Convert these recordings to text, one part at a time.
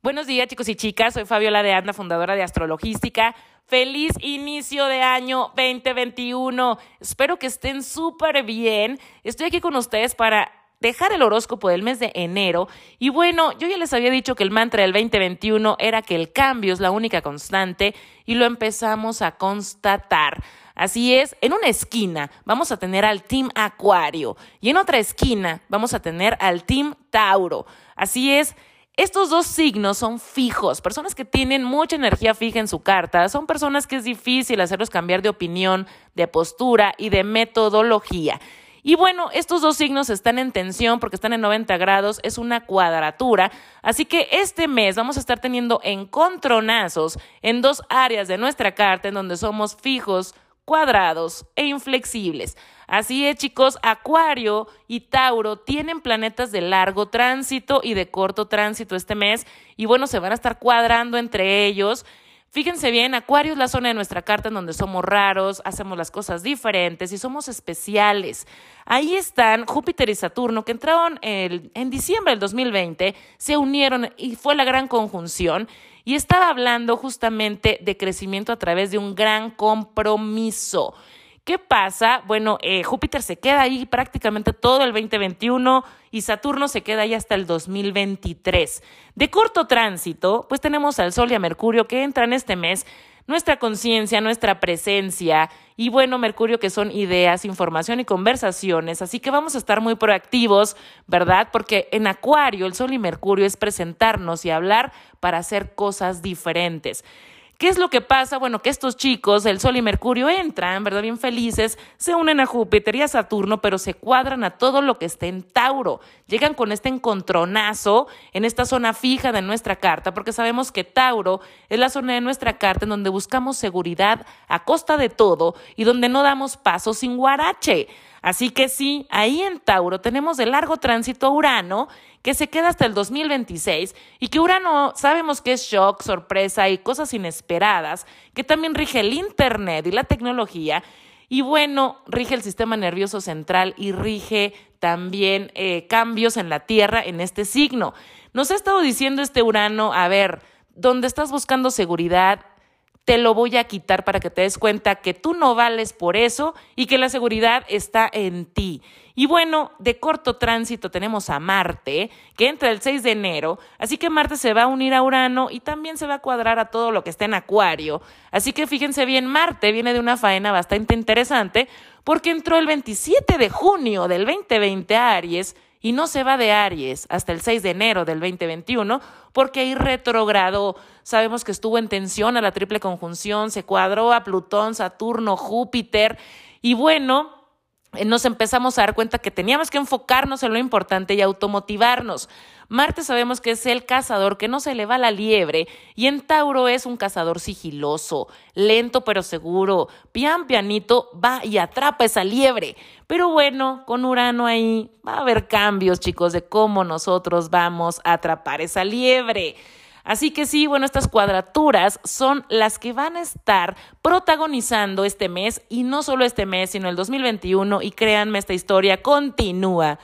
Buenos días chicos y chicas, soy Fabiola de Anda, fundadora de Astrologística. Feliz inicio de año 2021. Espero que estén súper bien. Estoy aquí con ustedes para dejar el horóscopo del mes de enero. Y bueno, yo ya les había dicho que el mantra del 2021 era que el cambio es la única constante y lo empezamos a constatar. Así es, en una esquina vamos a tener al Team Acuario y en otra esquina vamos a tener al Team Tauro. Así es, estos dos signos son fijos, personas que tienen mucha energía fija en su carta, son personas que es difícil hacerlos cambiar de opinión, de postura y de metodología. Y bueno, estos dos signos están en tensión porque están en 90 grados, es una cuadratura, así que este mes vamos a estar teniendo encontronazos en dos áreas de nuestra carta en donde somos fijos, cuadrados e inflexibles. Así es, chicos, Acuario y Tauro tienen planetas de largo tránsito y de corto tránsito este mes y bueno, se van a estar cuadrando entre ellos. Fíjense bien, Acuario es la zona de nuestra carta en donde somos raros, hacemos las cosas diferentes y somos especiales. Ahí están Júpiter y Saturno que entraron en diciembre del 2020, se unieron y fue la gran conjunción y estaba hablando justamente de crecimiento a través de un gran compromiso. ¿Qué pasa? Bueno, eh, Júpiter se queda ahí prácticamente todo el 2021 y Saturno se queda ahí hasta el 2023. De corto tránsito, pues tenemos al Sol y a Mercurio que entran este mes nuestra conciencia, nuestra presencia y bueno, Mercurio que son ideas, información y conversaciones, así que vamos a estar muy proactivos, ¿verdad? Porque en Acuario el Sol y Mercurio es presentarnos y hablar para hacer cosas diferentes. ¿Qué es lo que pasa? Bueno, que estos chicos, el Sol y Mercurio, entran, ¿verdad? Bien felices, se unen a Júpiter y a Saturno, pero se cuadran a todo lo que esté en Tauro. Llegan con este encontronazo en esta zona fija de nuestra carta, porque sabemos que Tauro es la zona de nuestra carta en donde buscamos seguridad a costa de todo y donde no damos paso sin guarache. Así que sí, ahí en Tauro tenemos de largo tránsito Urano, que se queda hasta el 2026, y que Urano sabemos que es shock, sorpresa y cosas inesperadas, que también rige el Internet y la tecnología, y bueno, rige el sistema nervioso central y rige también eh, cambios en la Tierra en este signo. Nos ha estado diciendo este Urano, a ver, donde estás buscando seguridad, te lo voy a quitar para que te des cuenta que tú no vales por eso y que la seguridad está en ti. Y bueno, de corto tránsito tenemos a Marte, que entra el 6 de enero, así que Marte se va a unir a Urano y también se va a cuadrar a todo lo que está en Acuario. Así que fíjense bien, Marte viene de una faena bastante interesante porque entró el 27 de junio del 2020 a Aries y no se va de Aries hasta el 6 de enero del 2021 porque ahí retrogrado. Sabemos que estuvo en tensión a la triple conjunción, se cuadró a Plutón, Saturno, Júpiter y bueno, eh, nos empezamos a dar cuenta que teníamos que enfocarnos en lo importante y automotivarnos. Marte sabemos que es el cazador que no se le va la liebre y en Tauro es un cazador sigiloso, lento pero seguro, pian pianito va y atrapa esa liebre. Pero bueno, con Urano ahí va a haber cambios, chicos, de cómo nosotros vamos a atrapar esa liebre. Así que sí, bueno, estas cuadraturas son las que van a estar protagonizando este mes y no solo este mes, sino el 2021 y créanme, esta historia continúa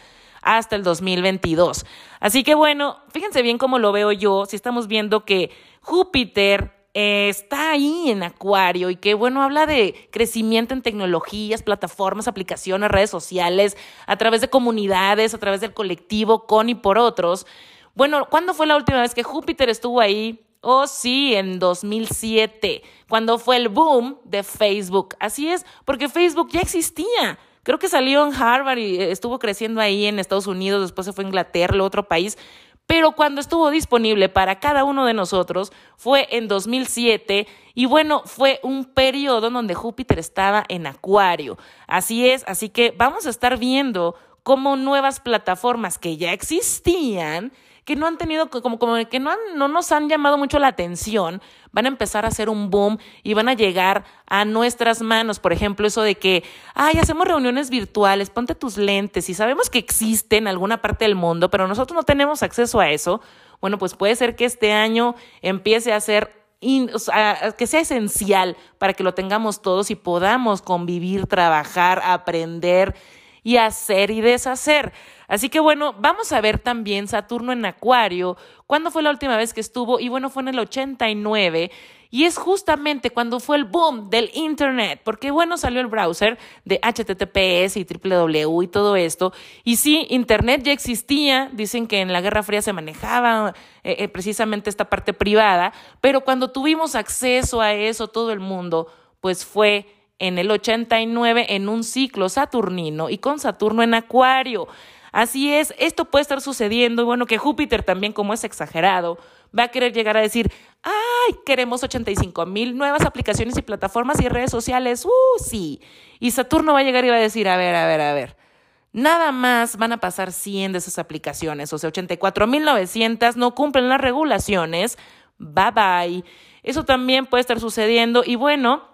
hasta el 2022. Así que bueno, fíjense bien cómo lo veo yo, si estamos viendo que Júpiter está ahí en Acuario y que, bueno, habla de crecimiento en tecnologías, plataformas, aplicaciones, redes sociales, a través de comunidades, a través del colectivo, con y por otros. Bueno, ¿cuándo fue la última vez que Júpiter estuvo ahí? Oh, sí, en 2007, cuando fue el boom de Facebook. Así es, porque Facebook ya existía. Creo que salió en Harvard y eh, estuvo creciendo ahí en Estados Unidos, después se fue a Inglaterra, otro país. Pero cuando estuvo disponible para cada uno de nosotros fue en 2007 y bueno, fue un periodo donde Júpiter estaba en Acuario. Así es, así que vamos a estar viendo cómo nuevas plataformas que ya existían que no han tenido, como, como que no, no nos han llamado mucho la atención, van a empezar a hacer un boom y van a llegar a nuestras manos. Por ejemplo, eso de que, ay, hacemos reuniones virtuales, ponte tus lentes y sabemos que existe en alguna parte del mundo, pero nosotros no tenemos acceso a eso. Bueno, pues puede ser que este año empiece a ser que sea esencial para que lo tengamos todos y podamos convivir, trabajar, aprender y hacer y deshacer. Así que bueno, vamos a ver también Saturno en Acuario, cuándo fue la última vez que estuvo y bueno, fue en el 89 y es justamente cuando fue el boom del Internet, porque bueno, salió el browser de HTTPS y www y todo esto. Y sí, Internet ya existía, dicen que en la Guerra Fría se manejaba eh, eh, precisamente esta parte privada, pero cuando tuvimos acceso a eso todo el mundo, pues fue en el 89 en un ciclo saturnino y con Saturno en Acuario. Así es, esto puede estar sucediendo y bueno, que Júpiter también como es exagerado, va a querer llegar a decir, ay, queremos 85 mil nuevas aplicaciones y plataformas y redes sociales, uh, sí. Y Saturno va a llegar y va a decir, a ver, a ver, a ver. Nada más van a pasar 100 de esas aplicaciones, o sea, 84.900 no cumplen las regulaciones. Bye bye. Eso también puede estar sucediendo y bueno,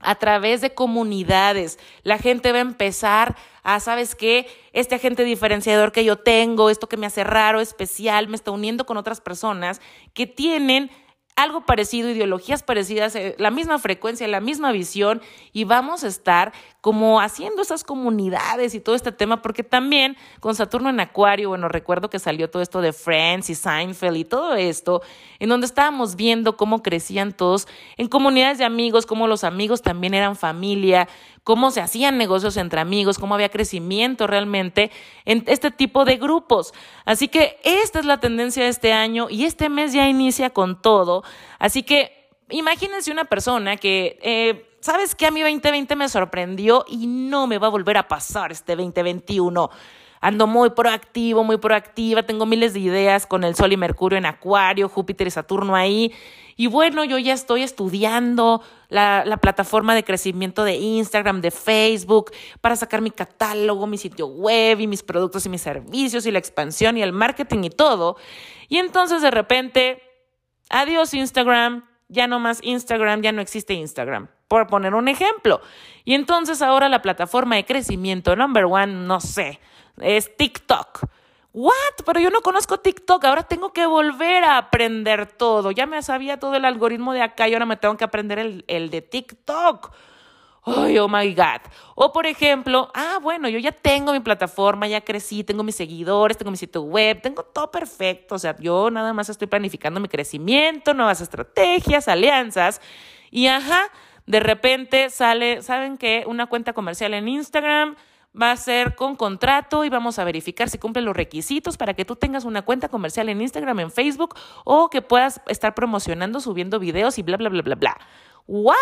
a través de comunidades. La gente va a empezar a, ¿sabes qué? Este agente diferenciador que yo tengo, esto que me hace raro, especial, me está uniendo con otras personas que tienen algo parecido, ideologías parecidas, eh, la misma frecuencia, la misma visión y vamos a estar como haciendo esas comunidades y todo este tema, porque también con Saturno en Acuario, bueno, recuerdo que salió todo esto de Friends y Seinfeld y todo esto, en donde estábamos viendo cómo crecían todos en comunidades de amigos, cómo los amigos también eran familia, cómo se hacían negocios entre amigos, cómo había crecimiento realmente en este tipo de grupos. Así que esta es la tendencia de este año y este mes ya inicia con todo. Así que imagínense una persona que... Eh, ¿Sabes qué? A mí 2020 me sorprendió y no me va a volver a pasar este 2021 ando muy proactivo, muy proactiva, tengo miles de ideas con el Sol y Mercurio en Acuario, Júpiter y Saturno ahí. Y bueno, yo ya estoy estudiando la, la, plataforma de crecimiento de Instagram, de Facebook, para sacar mi catálogo, mi sitio web y mis productos y mis servicios y la expansión y el marketing y todo. Y entonces de repente, adiós Instagram, ya no más Instagram, ya no existe Instagram, por poner un ejemplo. Y entonces ahora la plataforma de crecimiento number one, no sé, es TikTok. ¿What? Pero yo no conozco TikTok, ahora tengo que volver a aprender todo. Ya me sabía todo el algoritmo de acá y ahora me tengo que aprender el, el de TikTok. Ay, oh my God. O por ejemplo, ah, bueno, yo ya tengo mi plataforma, ya crecí, tengo mis seguidores, tengo mi sitio web, tengo todo perfecto. O sea, yo nada más estoy planificando mi crecimiento, nuevas estrategias, alianzas. Y ajá, de repente sale, ¿saben qué? Una cuenta comercial en Instagram va a ser con contrato y vamos a verificar si cumple los requisitos para que tú tengas una cuenta comercial en Instagram, en Facebook o que puedas estar promocionando, subiendo videos y bla, bla, bla, bla, bla. ¿What?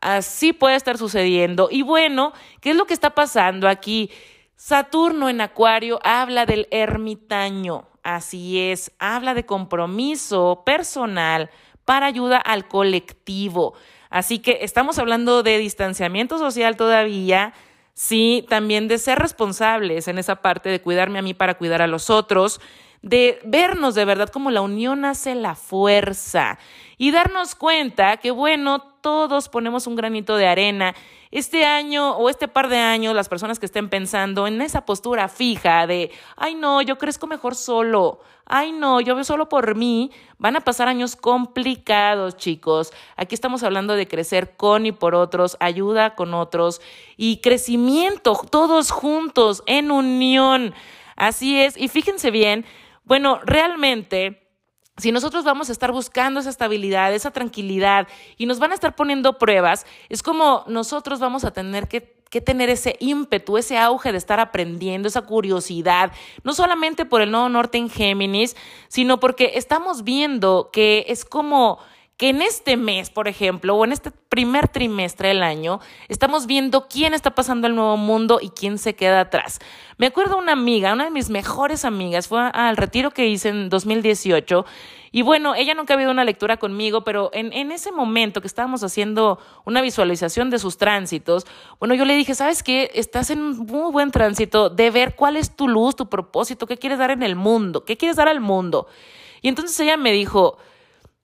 Así puede estar sucediendo. Y bueno, ¿qué es lo que está pasando aquí? Saturno en Acuario habla del ermitaño. Así es, habla de compromiso personal para ayuda al colectivo. Así que estamos hablando de distanciamiento social todavía, sí, también de ser responsables en esa parte de cuidarme a mí para cuidar a los otros, de vernos de verdad como la unión hace la fuerza y darnos cuenta que, bueno, todos ponemos un granito de arena. Este año o este par de años, las personas que estén pensando en esa postura fija de, ay no, yo crezco mejor solo, ay no, yo veo solo por mí, van a pasar años complicados, chicos. Aquí estamos hablando de crecer con y por otros, ayuda con otros y crecimiento, todos juntos, en unión. Así es, y fíjense bien, bueno, realmente si nosotros vamos a estar buscando esa estabilidad, esa tranquilidad y nos van a estar poniendo pruebas, es como nosotros vamos a tener que, tener ese ímpetu, ese auge de estar aprendiendo, esa curiosidad, no solamente por el nodo norte en Géminis, sino porque estamos viendo que es como que en este mes, por ejemplo, o en este primer trimestre del año, estamos viendo quién está pasando el nuevo mundo y quién se queda atrás. Me acuerdo una amiga, una de mis mejores amigas, fue al retiro que hice en 2018 y bueno, ella nunca ha habido una lectura conmigo, pero en, en ese momento que estábamos haciendo una visualización de sus tránsitos, bueno, yo le dije, ¿sabes qué? Estás en un muy buen tránsito de ver cuál es tu luz, tu propósito, qué quieres dar en el mundo, qué quieres dar al mundo. Y entonces ella me dijo,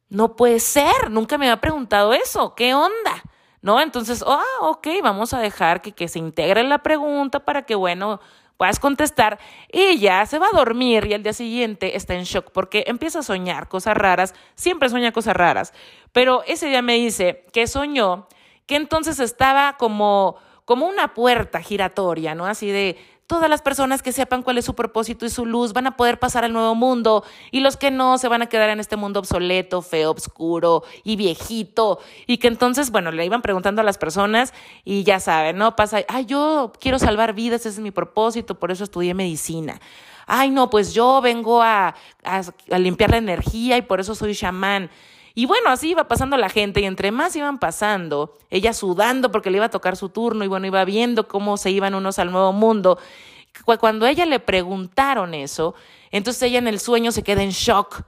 no puede ser, nunca me había preguntado eso, ¿qué onda? ¿No? Entonces, ah, ok, vamos a dejar que, que se integre la pregunta para que, bueno, puedas contestar. Y ya se va a dormir y al día siguiente está en shock porque empieza a soñar cosas raras, siempre sueña cosas raras. Pero ese día me dice que soñó que entonces estaba como como una puerta giratoria, ¿no? Así de todas las personas que sepan cuál es su propósito y su luz van a poder pasar al nuevo mundo y los que no se van a quedar en este mundo obsoleto, feo, oscuro y viejito. Y que entonces, bueno, le iban preguntando a las personas y ya saben, ¿no? Pasa, ay, yo quiero salvar vidas, ese es mi propósito, por eso estudié medicina. Ay, no, pues yo vengo a, a, limpiar la energía y por eso soy chamán. Y bueno, así iba pasando la gente y entre más iban pasando, ella sudando porque le iba a tocar su turno y bueno, iba viendo cómo se iban unos al nuevo mundo. Cuando ella le preguntaron eso, entonces ella en el sueño se queda en shock.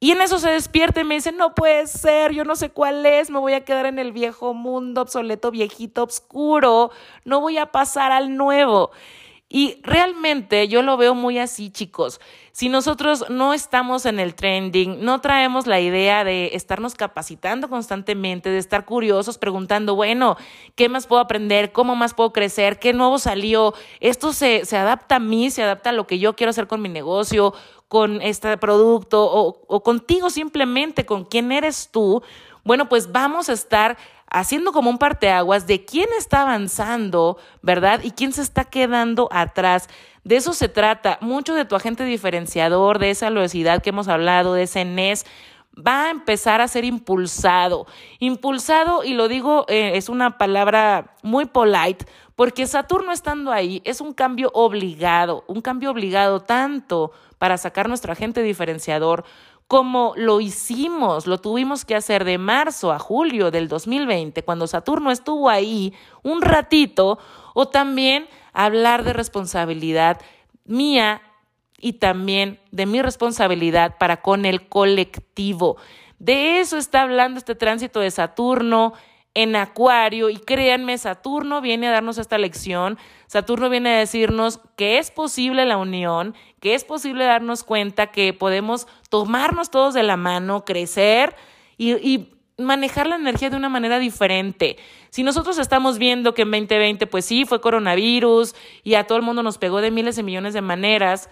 Y en eso se despierta y me dice, no puede ser, yo no sé cuál es, me voy a quedar en el viejo mundo obsoleto, viejito, oscuro, no voy a pasar al nuevo. Y realmente yo lo veo muy así, chicos. Si nosotros no estamos en el trending, no traemos la idea de estarnos capacitando constantemente, de estar curiosos, preguntando, bueno, ¿qué más puedo aprender? ¿Cómo más puedo crecer? ¿Qué nuevo salió? Esto se, se adapta a mí, se adapta a lo que yo quiero hacer con mi negocio, con este producto o, o contigo simplemente, con quién eres tú. Bueno, pues vamos a estar haciendo como un parteaguas de quién está avanzando, ¿verdad? Y quién se está quedando atrás. De eso se trata. Mucho de tu agente diferenciador, de esa velocidad que hemos hablado, de ese NES, va a empezar a ser impulsado. Impulsado, y lo digo, eh, es una palabra muy polite, porque Saturno estando ahí es un cambio obligado, un cambio obligado tanto para sacar nuestro agente diferenciador como lo hicimos, lo tuvimos que hacer de marzo a julio del 2020, cuando Saturno estuvo ahí un ratito, o también hablar de responsabilidad mía y también de mi responsabilidad para con el colectivo. De eso está hablando este tránsito de Saturno en Acuario y créanme, Saturno viene a darnos esta lección, Saturno viene a decirnos que es posible la unión, que es posible darnos cuenta que podemos tomarnos todos de la mano, crecer y, y manejar la energía de una manera diferente. Si nosotros estamos viendo que en 2020, pues sí, fue coronavirus y a todo el mundo nos pegó de miles de millones de maneras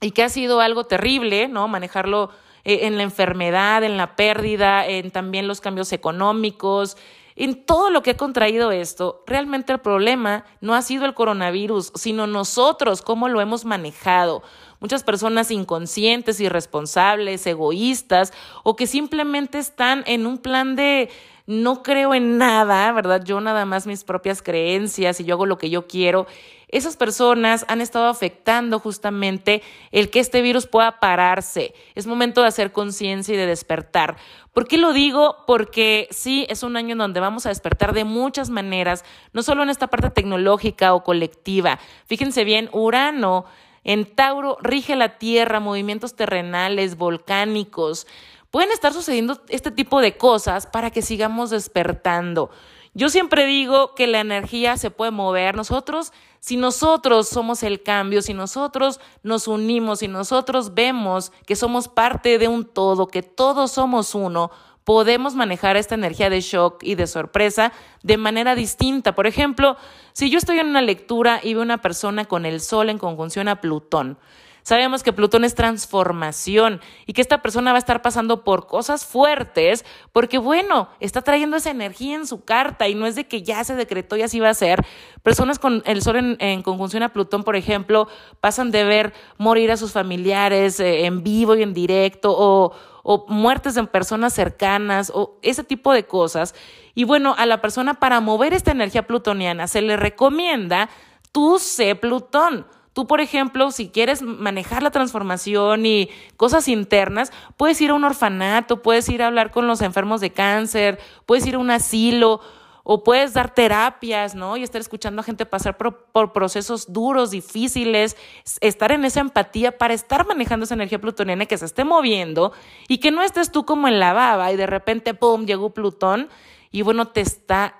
y que ha sido algo terrible, ¿no? Manejarlo eh, en la enfermedad, en la pérdida, en también los cambios económicos, en todo lo que ha contraído esto, realmente el problema no ha sido el coronavirus, sino nosotros, cómo lo hemos manejado. Muchas personas inconscientes, irresponsables, egoístas o que simplemente están en un plan de no creo en nada, ¿verdad? Yo nada más mis propias creencias y yo hago lo que yo quiero. Esas personas han estado afectando justamente el que este virus pueda pararse. Es momento de hacer conciencia y de despertar. ¿Por qué lo digo? Porque sí, es un año en donde vamos a despertar de muchas maneras, no solo en esta parte tecnológica o colectiva. Fíjense bien, Urano en Tauro rige la Tierra, movimientos terrenales, volcánicos. Pueden estar sucediendo este tipo de cosas para que sigamos despertando. Yo siempre digo que la energía se puede mover. Nosotros, si nosotros somos el cambio, si nosotros nos unimos, si nosotros vemos que somos parte de un todo, que todos somos uno, podemos manejar esta energía de shock y de sorpresa de manera distinta. Por ejemplo, si yo estoy en una lectura y veo una persona con el Sol en conjunción a Plutón, Sabemos que Plutón es transformación y que esta persona va a estar pasando por cosas fuertes porque, bueno, está trayendo esa energía en su carta y no es de que ya se decretó y así va a ser. Personas con el Sol en, conjunción a Plutón, por ejemplo, pasan de ver morir a sus familiares eh, en vivo y en directo o o muertes en personas cercanas o ese tipo de cosas. Y bueno, a la persona para mover esta energía plutoniana se le recomienda tú sé Plutón. Tú, por ejemplo, si quieres manejar la transformación y cosas internas, puedes ir a un orfanato, puedes ir a hablar con los enfermos de cáncer, puedes ir a un asilo o puedes dar terapias, ¿no? Y estar escuchando a gente pasar por, procesos duros, difíciles, estar en esa empatía para estar manejando esa energía plutoniana que se esté moviendo y que no estés tú como en la baba y de repente, ¡pum!, llegó Plutón y bueno, te está,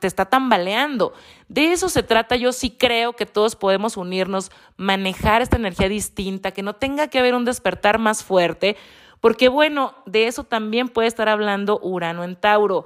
te está tambaleando. De eso se trata. Yo sí creo que todos podemos unirnos, manejar esta energía distinta, que no tenga que haber un despertar más fuerte, porque bueno, de eso también puede estar hablando Urano en Tauro.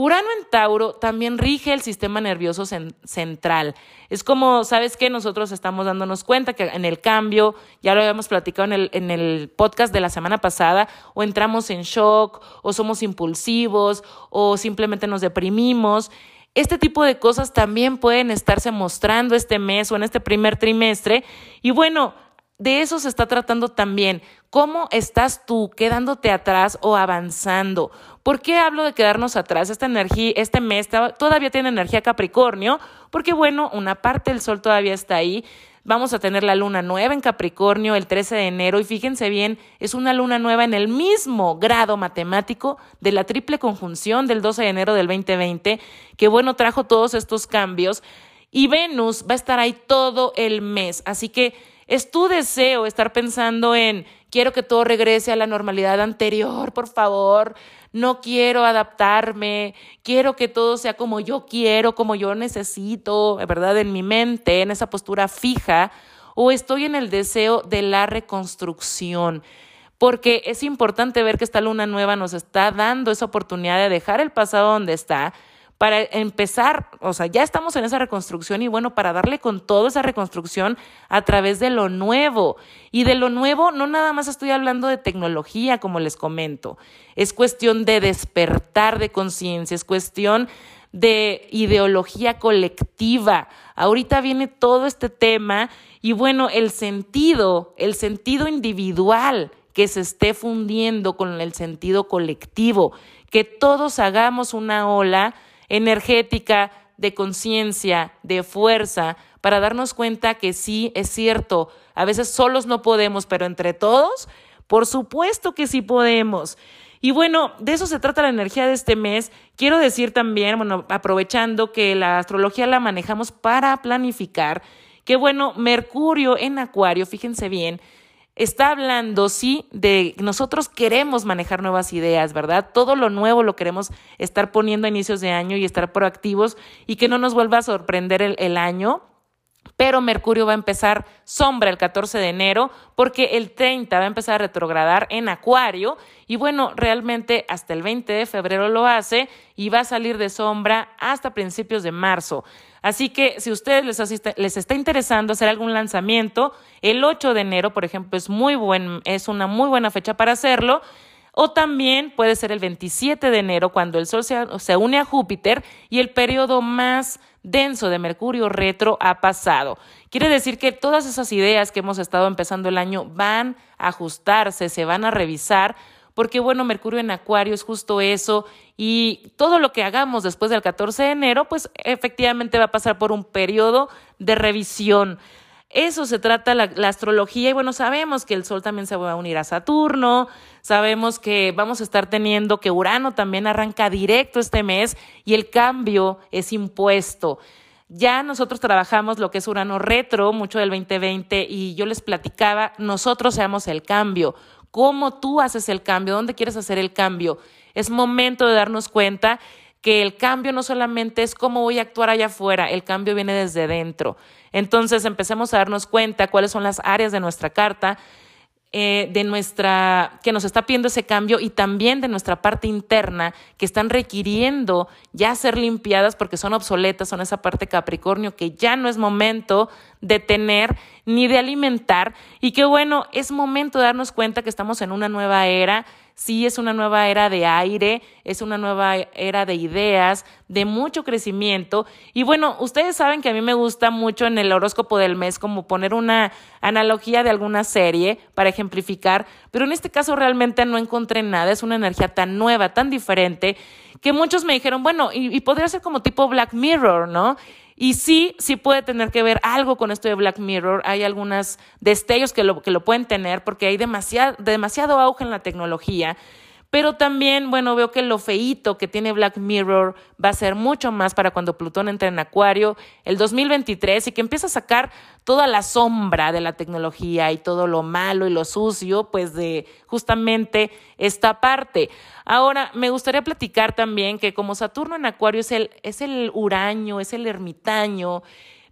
Urano en Tauro también rige el sistema nervioso central. Es como, ¿sabes qué? Nosotros estamos dándonos cuenta que en el cambio, ya lo habíamos platicado en el, en el podcast de la semana pasada, o entramos en shock, o somos impulsivos, o simplemente nos deprimimos. este tipo de cosas también pueden estarse mostrando este mes o en este primer trimestre. Y bueno, de eso se está tratando también. ¿Cómo estás tú quedándote atrás o avanzando? ¿Por qué hablo de quedarnos atrás? Esta energía, este mes todavía tiene energía Capricornio, porque bueno, una parte del sol todavía está ahí. Vamos a tener la luna nueva en Capricornio el 13 de enero y fíjense bien, es una luna nueva en el mismo grado matemático de la triple conjunción del 12 de enero del 2020, que bueno, trajo todos estos cambios y Venus va a estar ahí todo el mes. Así que es tu deseo estar pensando en quiero que todo regrese a la normalidad anterior, por favor. No quiero adaptarme, quiero que todo sea como yo quiero, como yo necesito, ¿verdad? En mi mente, en esa postura fija, o estoy en el deseo de la reconstrucción porque es importante ver que esta luna nueva nos está dando esa oportunidad de dejar el pasado donde está, para empezar, o sea, ya estamos en esa reconstrucción y bueno, para darle con toda esa reconstrucción a través de lo nuevo. Y de lo nuevo no nada más estoy hablando de tecnología, como les comento, es cuestión de despertar de conciencia, es cuestión de ideología colectiva. Ahorita viene todo este tema y bueno, el sentido, el sentido individual que se esté fundiendo con el sentido colectivo, que todos hagamos una ola energética, de conciencia, de fuerza, para darnos cuenta que sí, es cierto, a veces solos no podemos, pero entre todos, por supuesto que sí podemos. Y bueno, de eso se trata la energía de este mes. Quiero decir también, bueno, aprovechando que la astrología la manejamos para planificar, que bueno, Mercurio en Acuario, fíjense bien, está hablando, sí, de nosotros queremos manejar nuevas ideas, ¿verdad? Todo lo nuevo lo queremos estar poniendo a inicios de año y estar proactivos y que no nos vuelva a sorprender el, el año pero Mercurio va a empezar sombra el 14 de enero porque el 30 va a empezar a retrogradar en Acuario y bueno, realmente hasta el 20 de febrero lo hace y va a salir de sombra hasta principios de marzo. Así que si a ustedes les, les está interesando hacer algún lanzamiento, el 8 de enero, por ejemplo, es muy buen, es una muy buena fecha para hacerlo. O también puede ser el 27 de enero cuando el Sol se, une a Júpiter y el periodo más denso de Mercurio retro ha pasado. Quiere decir que todas esas ideas que hemos estado empezando el año van a ajustarse, se van a revisar, porque bueno, Mercurio en Acuario es justo eso y todo lo que hagamos después del 14 de enero, pues efectivamente va a pasar por un periodo de revisión. Eso se trata la, astrología y bueno, sabemos que el Sol también se va a unir a Saturno, sabemos que vamos a estar teniendo que Urano también arranca directo este mes y el cambio es impuesto. Ya nosotros trabajamos lo que es Urano retro, mucho del 2020, y yo les platicaba, nosotros seamos el cambio. ¿Cómo tú haces el cambio? ¿Dónde quieres hacer el cambio? Es momento de darnos cuenta que el cambio no solamente es cómo voy a actuar allá afuera, el cambio viene desde dentro. Entonces empecemos a darnos cuenta cuáles son las áreas de nuestra carta, eh, de nuestra, que nos está pidiendo ese cambio y también de nuestra parte interna que están requiriendo ya ser limpiadas porque son obsoletas, son esa parte Capricornio que ya no es momento de tener ni de alimentar y que bueno, es momento de darnos cuenta que estamos en una nueva era sí es una nueva era de aire, es una nueva era de ideas, de mucho crecimiento. Y bueno, ustedes saben que a mí me gusta mucho en el horóscopo del mes como poner una analogía de alguna serie para ejemplificar, pero en este caso realmente no encontré nada, es una energía tan nueva, tan diferente, que muchos me dijeron, bueno, y, y podría ser como tipo Black Mirror, ¿no? Y sí, sí puede tener que ver algo con esto de Black Mirror. Hay algunos destellos que lo, que lo pueden tener porque hay demasiado, demasiado auge en la tecnología. Pero también, bueno, veo que lo feíto que tiene Black Mirror va a ser mucho más para cuando Plutón entre en Acuario el 2023 y que empieza a sacar toda la sombra de la tecnología y todo lo malo y lo sucio, pues de justamente esta parte. Ahora, me gustaría platicar también que como Saturno en Acuario es el, es el huraño, es el ermitaño,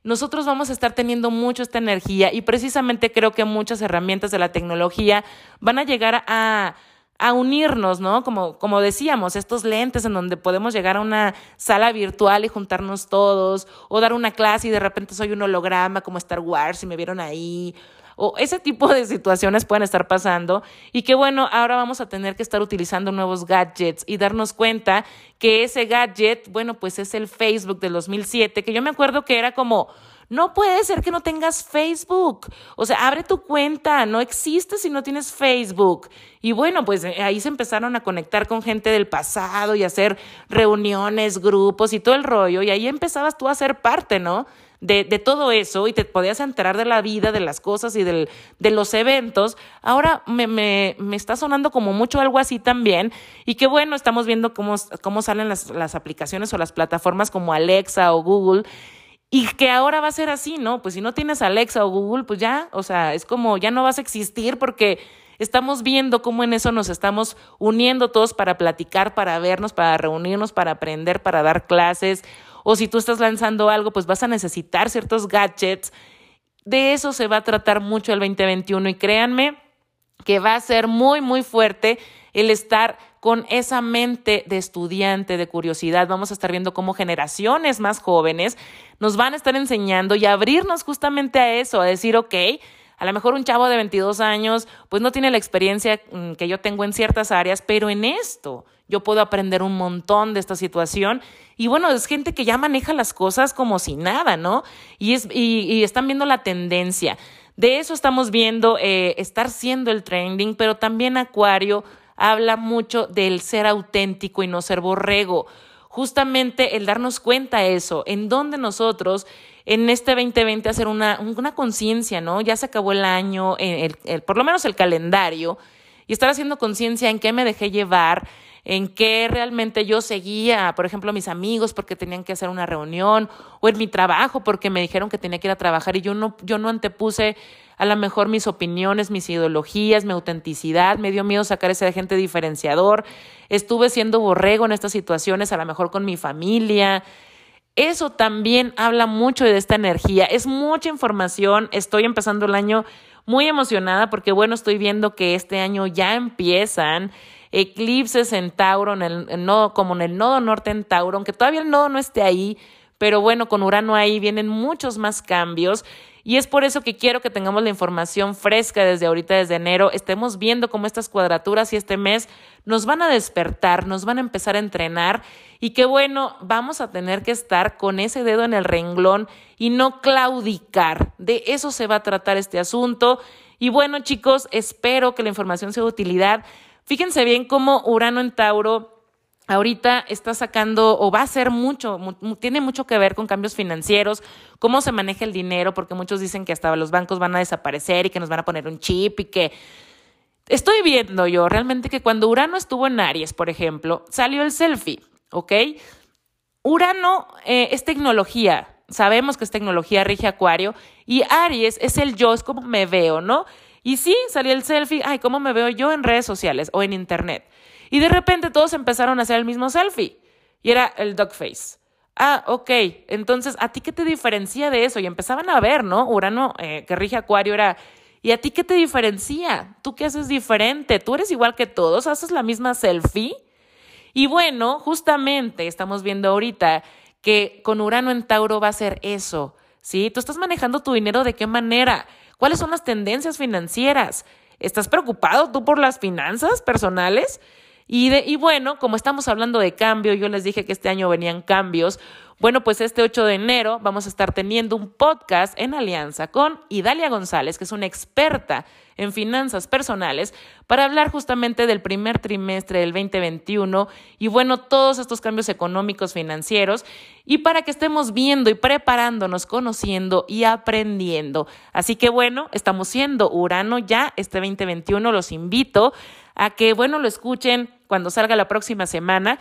nosotros vamos a estar teniendo mucho esta energía y precisamente creo que muchas herramientas de la tecnología van a llegar a a unirnos, ¿no? Como, como decíamos, estos lentes en donde podemos llegar a una sala virtual y juntarnos todos, o dar una clase y de repente soy un holograma como Star Wars y me vieron ahí, o ese tipo de situaciones pueden estar pasando y que bueno, ahora vamos a tener que estar utilizando nuevos gadgets y darnos cuenta que ese gadget, bueno, pues es el Facebook del 2007, que yo me acuerdo que era como no puede ser que no tengas Facebook. O sea, abre tu cuenta, no existe si no tienes Facebook. Y bueno, pues eh, ahí se empezaron a conectar con gente del pasado y hacer reuniones, grupos y todo el rollo. Y ahí empezabas tú a ser parte, ¿no? De, de, todo eso y te podías enterar de la vida, de las cosas y del, de los eventos. Ahora me, me, me, está sonando como mucho algo así también. Y que bueno, estamos viendo cómo, cómo salen las, las aplicaciones o las plataformas como Alexa o Google y que ahora va a ser así, ¿no? Pues si no tienes Alexa o Google, pues ya, o sea, es como ya no vas a existir porque estamos viendo cómo en eso nos estamos uniendo todos para platicar, para vernos, para reunirnos, para aprender, para dar clases. O si tú estás lanzando algo, pues vas a necesitar ciertos gadgets. De eso se va a tratar mucho el 2021 y créanme que va a ser muy, muy fuerte el estar con esa mente de estudiante, de curiosidad. Vamos a estar viendo cómo generaciones más jóvenes nos van a estar enseñando y abrirnos justamente a eso, a decir, ok, a lo mejor un chavo de 22 años, pues no tiene la experiencia mm, que yo tengo en ciertas áreas, pero en esto yo puedo aprender un montón de esta situación. Y bueno, es gente que ya maneja las cosas como si nada, ¿no? Y, es, y, están viendo la tendencia. De eso estamos viendo eh, estar siendo el trending, pero también Acuario habla mucho del ser auténtico y no ser borrego. Justamente el darnos cuenta eso, en donde nosotros en este 2020 hacer una, una conciencia, ¿no? Ya se acabó el año, el, por lo menos el calendario, y estar haciendo conciencia en qué me dejé llevar, en qué realmente yo seguía, por ejemplo, a mis amigos porque tenían que hacer una reunión, o en mi trabajo porque me dijeron que tenía que ir a trabajar y yo no, yo no antepuse a lo mejor mis opiniones, mis ideologías, mi autenticidad, me dio miedo sacar ese agente diferenciador, estuve siendo borrego en estas situaciones, a lo mejor con mi familia. Eso también habla mucho de esta energía, es mucha información, estoy empezando el año muy emocionada porque bueno, estoy viendo que este año ya empiezan eclipses en Tauro, en el, nodo, como en el nodo norte en Tauro, aunque todavía el nodo no esté ahí, pero bueno, con Urano ahí vienen muchos más cambios y es por eso que quiero que tengamos la información fresca desde ahorita, desde enero, estemos viendo cómo estas cuadraturas y este mes nos van a despertar, nos van a empezar a entrenar y que bueno, vamos a tener que estar con ese dedo en el renglón y no claudicar. De eso se va a tratar este asunto. Y bueno, chicos, espero que la información sea de utilidad. Fíjense bien cómo Urano en Tauro ahorita está sacando o va a hacer mucho, tiene mucho que ver con cambios financieros, cómo se maneja el dinero, porque muchos dicen que hasta los bancos van a desaparecer y que nos van a poner un chip y que... Estoy viendo yo realmente que cuando Urano estuvo en Aries, por ejemplo, salió el selfie, ¿ok? Urano eh, es tecnología, sabemos que es tecnología, rige Acuario, y Aries es el yo, es como me veo, ¿no? Y sí, salió el selfie, ay, ¿cómo me veo yo en redes sociales o en internet? Y de repente todos empezaron a hacer el mismo selfie. Y era el dog face. Ah, ok. Entonces, ¿a ti qué te diferencia de eso? Y empezaban a ver, ¿no? Urano, eh, que rige Acuario, era. ¿Y a ti qué te diferencia? ¿Tú qué haces diferente? ¿Tú eres igual que todos? ¿Haces la misma selfie? Y bueno, justamente estamos viendo ahorita que con Urano en Tauro va a ser eso. ¿Sí? ¿Tú estás manejando tu dinero de qué manera? ¿Cuáles son las tendencias financieras? ¿Estás preocupado tú por las finanzas personales? Y, de, y bueno, como estamos hablando de cambio, yo les dije que este año venían cambios. Bueno, pues este 8 de enero vamos a estar teniendo un podcast en alianza con Idalia González, que es una experta en finanzas personales, para hablar justamente del primer trimestre del 2021 y bueno, todos estos cambios económicos financieros y para que estemos viendo y preparándonos, conociendo y aprendiendo. Así que bueno, estamos siendo Urano ya este 2021, los invito a que bueno, lo escuchen cuando salga la próxima semana.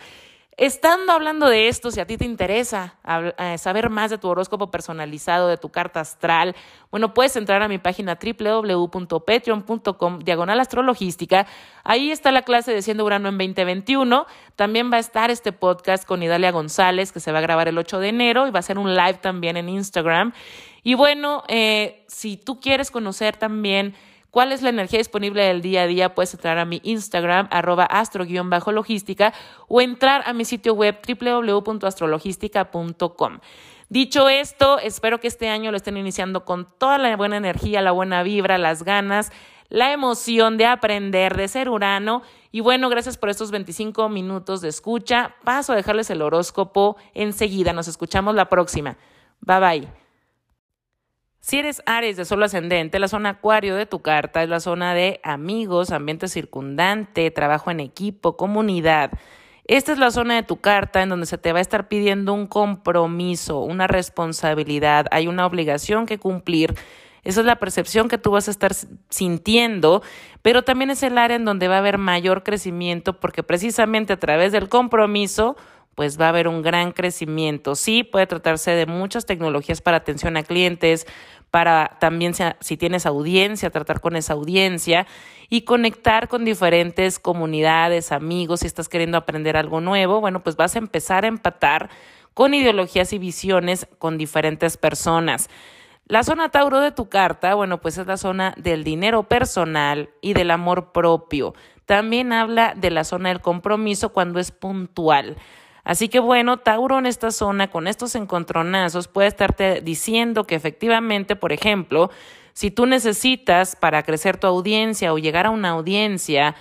Estando hablando de esto, si a ti te interesa eh, saber más de tu horóscopo personalizado, de tu carta astral, bueno, puedes entrar a mi página www.patreon.com diagonal astrologística. Ahí está la clase de Siendo Urano en 2021. También va a estar este podcast con Idalia González, que se va a grabar el 8 de enero y va a ser un live también en Instagram. Y bueno, eh, si tú quieres conocer también cuál es la energía disponible del día a día, puedes entrar a mi Instagram, arroba astro-logística, o entrar a mi sitio web www.astrologística.com. Dicho esto, espero que este año lo estén iniciando con toda la buena energía, la buena vibra, las ganas, la emoción de aprender, de ser Urano. Y bueno, gracias por estos 25 minutos de escucha. Paso a dejarles el horóscopo enseguida. Nos escuchamos la próxima. Bye bye. Si eres Aries de Sol ascendente, la zona Acuario de tu carta es la zona de amigos, ambiente circundante, trabajo en equipo, comunidad. Esta es la zona de tu carta en donde se te va a estar pidiendo un compromiso, una responsabilidad, hay una obligación que cumplir. Esa es la percepción que tú vas a estar sintiendo, pero también es el área en donde va a haber mayor crecimiento porque precisamente a través del compromiso pues va a haber un gran crecimiento. Sí, puede tratarse de muchas tecnologías para atención a clientes, para también si tienes audiencia, tratar con esa audiencia y conectar con diferentes comunidades, amigos, si estás queriendo aprender algo nuevo, bueno, pues vas a empezar a empatar con ideologías y visiones con diferentes personas. La zona Tauro de tu carta, bueno, pues es la zona del dinero personal y del amor propio. También habla de la zona del compromiso cuando es puntual. Así que bueno, Tauro en esta zona con estos encontronazos puede estarte diciendo que efectivamente, por ejemplo, si tú necesitas para crecer tu audiencia o llegar a una audiencia,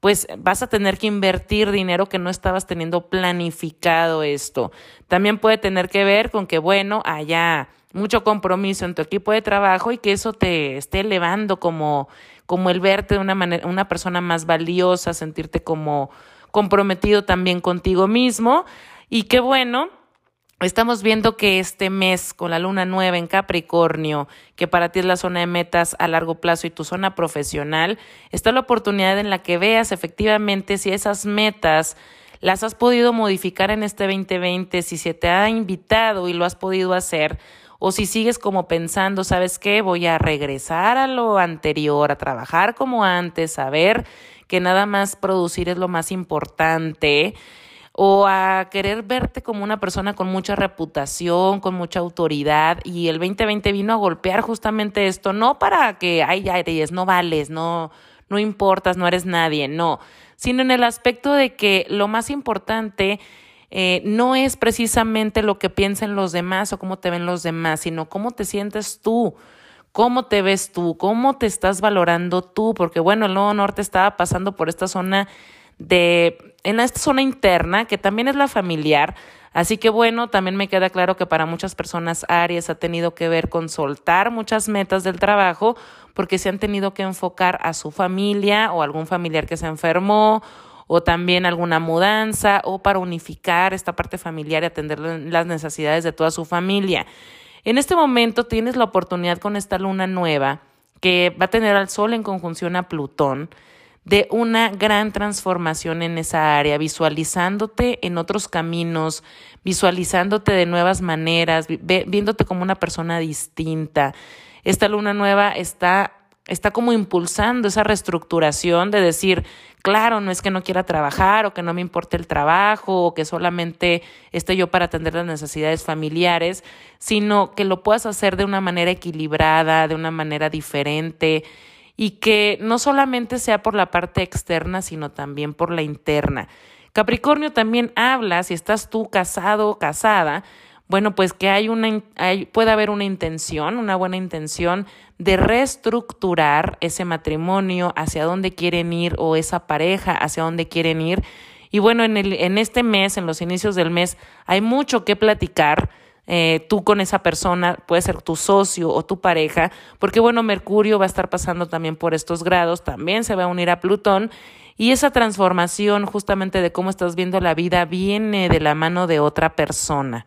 pues vas a tener que invertir dinero que no estabas teniendo planificado esto. También puede tener que ver con que, bueno, haya mucho compromiso en tu equipo de trabajo y que eso te esté elevando como, como el verte de una manera, una persona más valiosa, sentirte como comprometido también contigo mismo. Y qué bueno, Estamos viendo que este mes con la luna nueva en Capricornio, que para ti es la zona de metas a largo plazo y tu zona profesional, está la oportunidad en la que veas efectivamente si esas metas las has podido modificar en este 2020, si se te ha invitado y lo has podido hacer, o si sigues como pensando, ¿sabes qué? Voy a regresar a lo anterior, a trabajar como antes, a ver que nada más producir es lo más importante o a querer verte como una persona con mucha reputación, con mucha autoridad y el 2020 vino a golpear justamente esto, no para que ay, eres, no vales, no no importas, no eres nadie, no, sino en el aspecto de que lo más importante eh, no es precisamente lo que piensen los demás o cómo te ven los demás, sino cómo te sientes tú, cómo te ves tú, cómo te estás valorando tú, porque bueno, el Nuevo Norte estaba pasando por esta zona de, en esta zona interna, que también es la familiar, Así que bueno, también me queda claro que para muchas personas Aries ha tenido que ver con soltar muchas metas del trabajo porque se han tenido que enfocar a su familia o algún familiar que se enfermó o también alguna mudanza o para unificar esta parte familiar y atender las necesidades de toda su familia. En este momento tienes la oportunidad con esta luna nueva que va a tener al Sol en conjunción a Plutón de una gran transformación en esa área, visualizándote en otros caminos, visualizándote de nuevas maneras, viéndote como una persona distinta. Esta luna nueva está está como impulsando esa reestructuración de decir, claro, no es que no quiera trabajar o que no me importe el trabajo o que solamente esté yo para atender las necesidades familiares, sino que lo puedas hacer de una manera equilibrada, de una manera diferente y que no solamente sea por la parte externa, sino también por la interna. Capricornio también habla, si estás tú casado o casada, bueno, pues que hay una, hay, puede haber una intención, una buena intención de reestructurar ese matrimonio, hacia dónde quieren ir o esa pareja, hacia dónde quieren ir. Y bueno, en, el, en este mes, en los inicios del mes, hay mucho que platicar. Eh, tú con esa persona, puede ser tu socio o tu pareja, porque bueno, Mercurio va a estar pasando también por estos grados, también se va a unir a Plutón y esa transformación justamente de cómo estás viendo la vida viene de la mano de otra persona.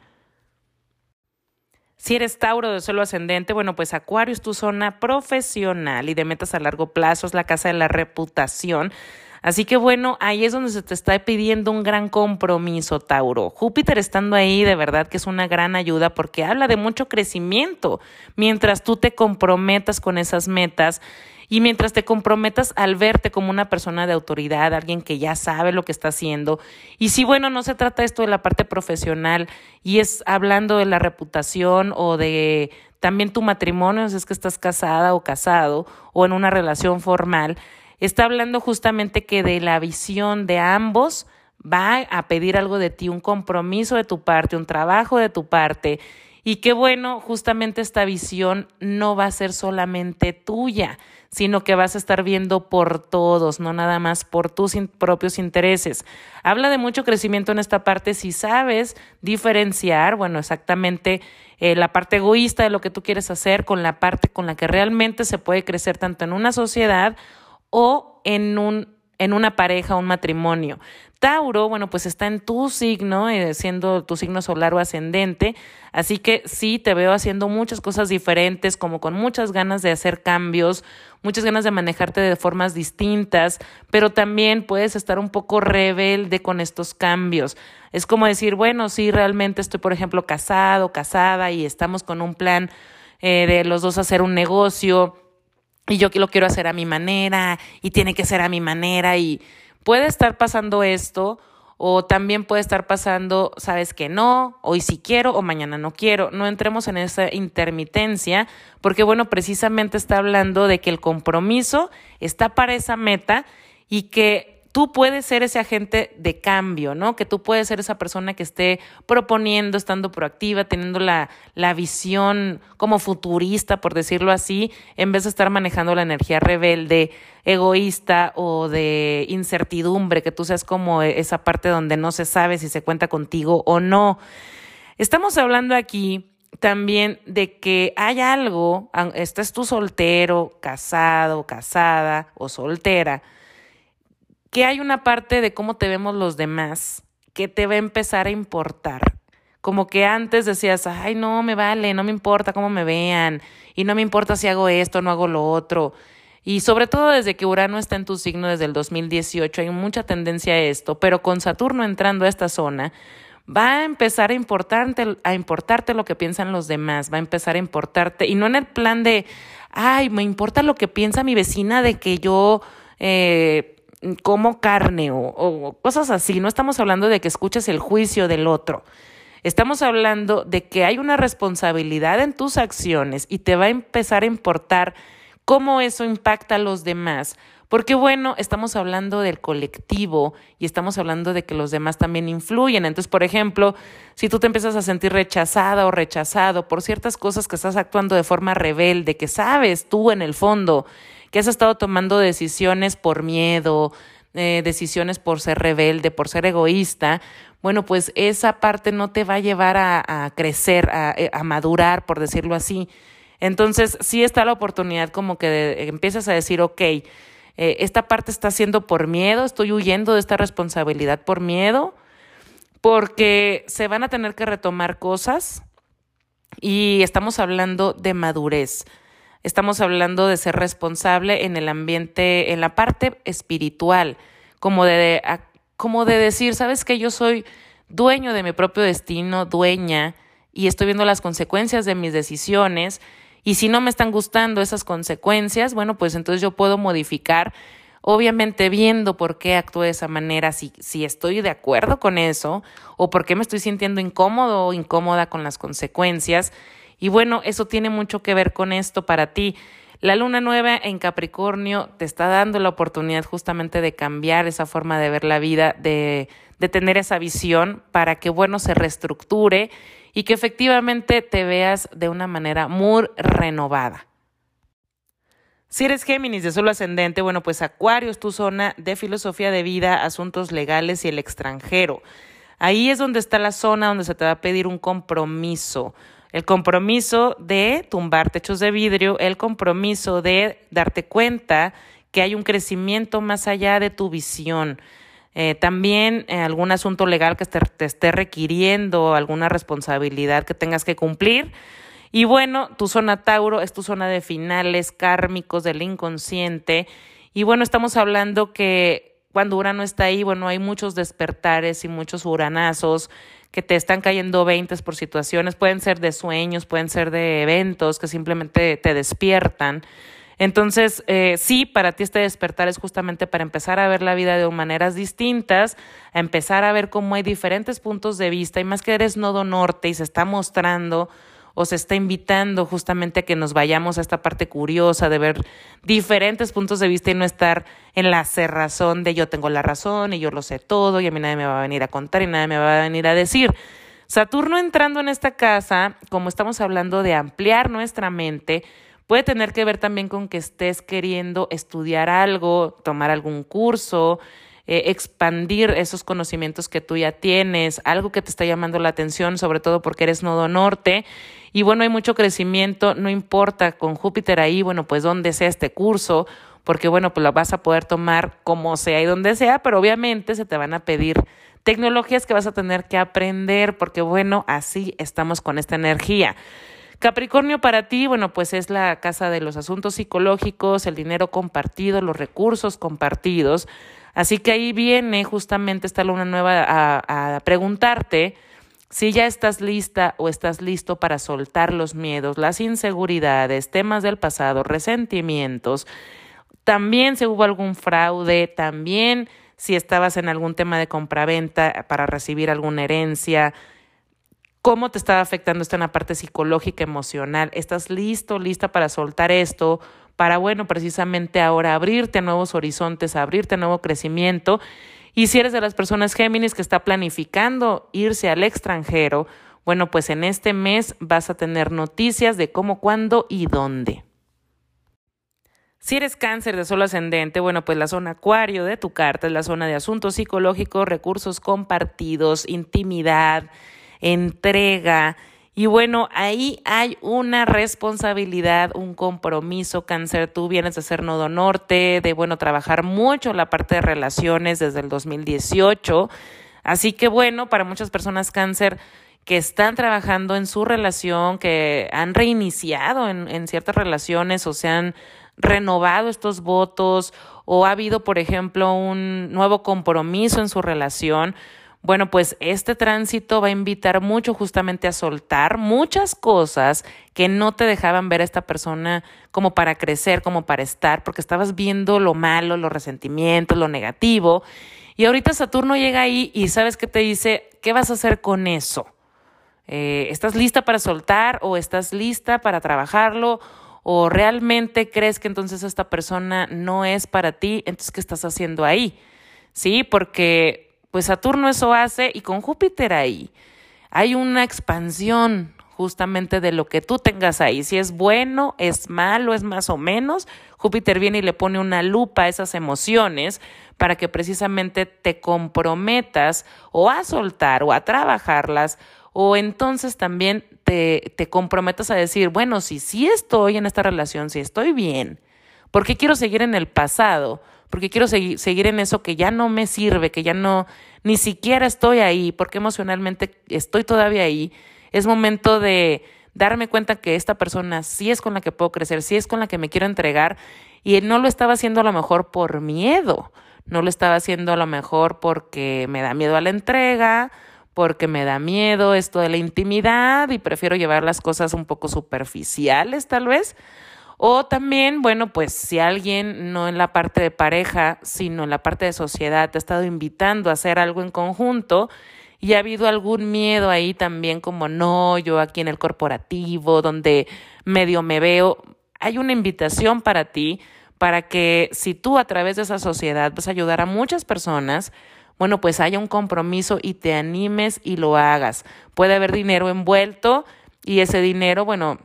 Si eres Tauro de suelo ascendente, bueno, pues Acuario es tu zona profesional y de metas a largo plazo, es la casa de la reputación. Así que bueno, ahí es donde se te está pidiendo un gran compromiso, Tauro. Júpiter estando ahí, de verdad que es una gran ayuda porque habla de mucho crecimiento. Mientras tú te comprometas con esas metas y mientras te comprometas al verte como una persona de autoridad, alguien que ya sabe lo que está haciendo. Y si, bueno, no se trata esto de la parte profesional y es hablando de la reputación o de también tu matrimonio, si es que estás casada o casado o en una relación formal, está hablando justamente que de la visión de ambos va a pedir algo de ti, un compromiso de tu parte, un trabajo de tu parte Y qué bueno, justamente esta visión no va a ser solamente tuya, sino que vas a estar viendo por todos, no nada más por tus propios intereses. Habla de mucho crecimiento en esta parte si sabes diferenciar, bueno, exactamente eh, la parte egoísta de lo que tú quieres hacer con la parte con la que realmente se puede crecer tanto en una sociedad o en un en una pareja, un matrimonio. Tauro, bueno, pues está en tu signo, eh, siendo tu signo solar o ascendente, así que sí te veo haciendo muchas cosas diferentes, como con muchas ganas de hacer cambios, muchas ganas de manejarte de formas distintas, pero también puedes estar un poco rebelde con estos cambios. Es como decir, bueno, sí, realmente estoy, por ejemplo, casado, casada y estamos con un plan eh, de los dos hacer un negocio y yo lo quiero hacer a mi manera y tiene que ser a mi manera y puede estar pasando esto o también puede estar pasando, sabes que no, hoy sí quiero o mañana no quiero. No entremos en esa intermitencia porque, bueno, precisamente está hablando de que el compromiso está para esa meta y que tú puedes ser ese agente de cambio, ¿no? Que tú puedes ser esa persona que esté proponiendo, estando proactiva, teniendo la, la visión como futurista, por decirlo así, en vez de estar manejando la energía rebelde, egoísta o de incertidumbre, que tú seas como esa parte donde no se sabe si se cuenta contigo o no. Estamos hablando aquí también de que hay algo, estás tú soltero, casado, casada o soltera, que hay una parte de cómo te vemos los demás que te va a empezar a importar. Como que antes decías, ay, no me vale, no me importa cómo me vean, y no me importa si hago esto, no hago lo otro. Y sobre todo desde que Urano está en tu signo desde el 2018, hay mucha tendencia a esto, pero con Saturno entrando a esta zona, va a empezar a importarte, a importarte lo que piensan los demás, va a empezar a importarte, y no en el plan de, ay, me importa lo que piensa mi vecina de que yo eh, como carne o, cosas así. No estamos hablando de que escuches el juicio del otro. Estamos hablando de que hay una responsabilidad en tus acciones y te va a empezar a importar cómo eso impacta a los demás. Porque bueno, estamos hablando del colectivo y estamos hablando de que los demás también influyen. Entonces, por ejemplo, si tú te empiezas a sentir rechazada o rechazado por ciertas cosas que estás actuando de forma rebelde, que sabes tú en el fondo que has estado tomando decisiones por miedo, eh, decisiones por ser rebelde, por ser egoísta, bueno, pues esa parte no te va a llevar a, crecer, eh, a, madurar, por decirlo así. Entonces, sí está la oportunidad como que empiezas a decir, ok, eh, esta parte está haciendo por miedo, estoy huyendo de esta responsabilidad por miedo, porque se van a tener que retomar cosas y estamos hablando de madurez. Estamos hablando de ser responsable en el ambiente, en la parte espiritual, como de, como de decir, sabes que yo soy dueño de mi propio destino, dueña, y estoy viendo las consecuencias de mis decisiones. Y si no me están gustando esas consecuencias, bueno, pues entonces yo puedo modificar, obviamente viendo por qué actúo de esa manera, si, si estoy de acuerdo con eso, o por qué me estoy sintiendo incómodo o incómoda con las consecuencias. Y bueno, eso tiene mucho que ver con esto para ti. La luna nueva en Capricornio te está dando la oportunidad justamente de cambiar esa forma de ver la vida, de, tener esa visión para que, bueno, se reestructure y que efectivamente te veas de una manera muy renovada. Si eres Géminis de solo ascendente, bueno, pues Acuario es tu zona de filosofía de vida, asuntos legales y el extranjero. Ahí es donde está la zona donde se te va a pedir un compromiso, el compromiso de tumbar techos de vidrio, el compromiso de darte cuenta que hay un crecimiento más allá de tu visión. Eh, también eh, algún asunto legal que te, esté requiriendo, alguna responsabilidad que tengas que cumplir. Y bueno, tu zona Tauro es tu zona de finales kármicos del inconsciente. Y bueno, estamos hablando que cuando Urano está ahí, bueno, hay muchos despertares y muchos uranazos que te están cayendo veintes por situaciones, pueden ser de sueños, pueden ser de eventos que simplemente te despiertan. Entonces, eh, sí, para ti este despertar es justamente para empezar a ver la vida de maneras distintas, a empezar a ver cómo hay diferentes puntos de vista y más que eres nodo norte y se está mostrando o se está invitando justamente a que nos vayamos a esta parte curiosa de ver diferentes puntos de vista y no estar en la cerrazón de yo tengo la razón y yo lo sé todo y a mí nadie me va a venir a contar y nadie me va a venir a decir. Saturno entrando en esta casa, como estamos hablando de ampliar nuestra mente, puede tener que ver también con que estés queriendo estudiar algo, tomar algún curso, eh, expandir esos conocimientos que tú ya tienes, algo que te está llamando la atención, sobre todo porque eres nodo norte. Y bueno, hay mucho crecimiento, no importa con Júpiter ahí, bueno, pues donde sea este curso, porque bueno, pues lo vas a poder tomar como sea y donde sea, pero obviamente se te van a pedir tecnologías que vas a tener que aprender, porque bueno, así estamos con esta energía. Capricornio para ti, bueno, pues es la casa de los asuntos psicológicos, el dinero compartido, los recursos compartidos. Así que ahí viene justamente esta luna nueva a, preguntarte si ya estás lista o estás listo para soltar los miedos, las inseguridades, temas del pasado, resentimientos. También si hubo algún fraude, también si estabas en algún tema de compraventa para recibir alguna herencia, cómo te estaba afectando esto en la parte psicológica, emocional. ¿Estás listo, lista para soltar esto? Para, bueno, precisamente ahora abrirte a nuevos horizontes, abrirte a nuevo crecimiento. Y si eres de las personas Géminis que está planificando irse al extranjero, bueno, pues en este mes vas a tener noticias de cómo, cuándo y dónde. Si eres cáncer de solo ascendente, bueno, pues la zona acuario de tu carta es la zona de asuntos psicológicos, recursos compartidos, intimidad, entrega. Y bueno, ahí hay una responsabilidad, un compromiso, cáncer. Tú vienes de ser nodo norte, de, bueno, trabajar mucho la parte de relaciones desde el 2018. Así que bueno, para muchas personas cáncer que están trabajando en su relación, que han reiniciado en, en ciertas relaciones o se han renovado estos votos o ha habido, por ejemplo, un nuevo compromiso en su relación, bueno, pues este tránsito va a invitar mucho justamente a soltar muchas cosas que no te dejaban ver a esta persona como para crecer, como para estar, porque estabas viendo lo malo, los resentimientos, lo negativo. Y ahorita Saturno llega ahí y sabes qué te dice, ¿qué vas a hacer con eso? Eh, ¿Estás lista para soltar o estás lista para trabajarlo? o realmente crees que entonces esta persona no es para ti, entonces ¿qué estás haciendo ahí? Sí, porque pues Saturno eso hace y con Júpiter ahí hay una expansión justamente de lo que tú tengas ahí. Si es bueno, es malo, es más o menos. Júpiter viene y le pone una lupa a esas emociones para que precisamente te comprometas o a soltar o a trabajarlas o entonces también te, te comprometas a decir, bueno, si sí estoy en esta relación, si estoy bien, ¿por qué quiero seguir en el pasado? Porque quiero seguir, seguir en eso que ya no me sirve, que ya no, ni siquiera estoy ahí, porque emocionalmente estoy todavía ahí. Es momento de darme cuenta que esta persona sí es con la que puedo crecer, sí es con la que me quiero entregar y no lo estaba haciendo a lo mejor por miedo, no lo estaba haciendo a lo mejor porque me da miedo a la entrega porque me da miedo esto de la intimidad y prefiero llevar las cosas un poco superficiales tal vez. O también, bueno, pues si alguien no en la parte de pareja, sino en la parte de sociedad te ha estado invitando a hacer algo en conjunto y ha habido algún miedo ahí también como no, yo aquí en el corporativo, donde medio me veo, hay una invitación para ti para que si tú a través de esa sociedad vas a ayudar a muchas personas, bueno, pues haya un compromiso y te animes y lo hagas. Puede haber dinero envuelto y ese dinero, bueno,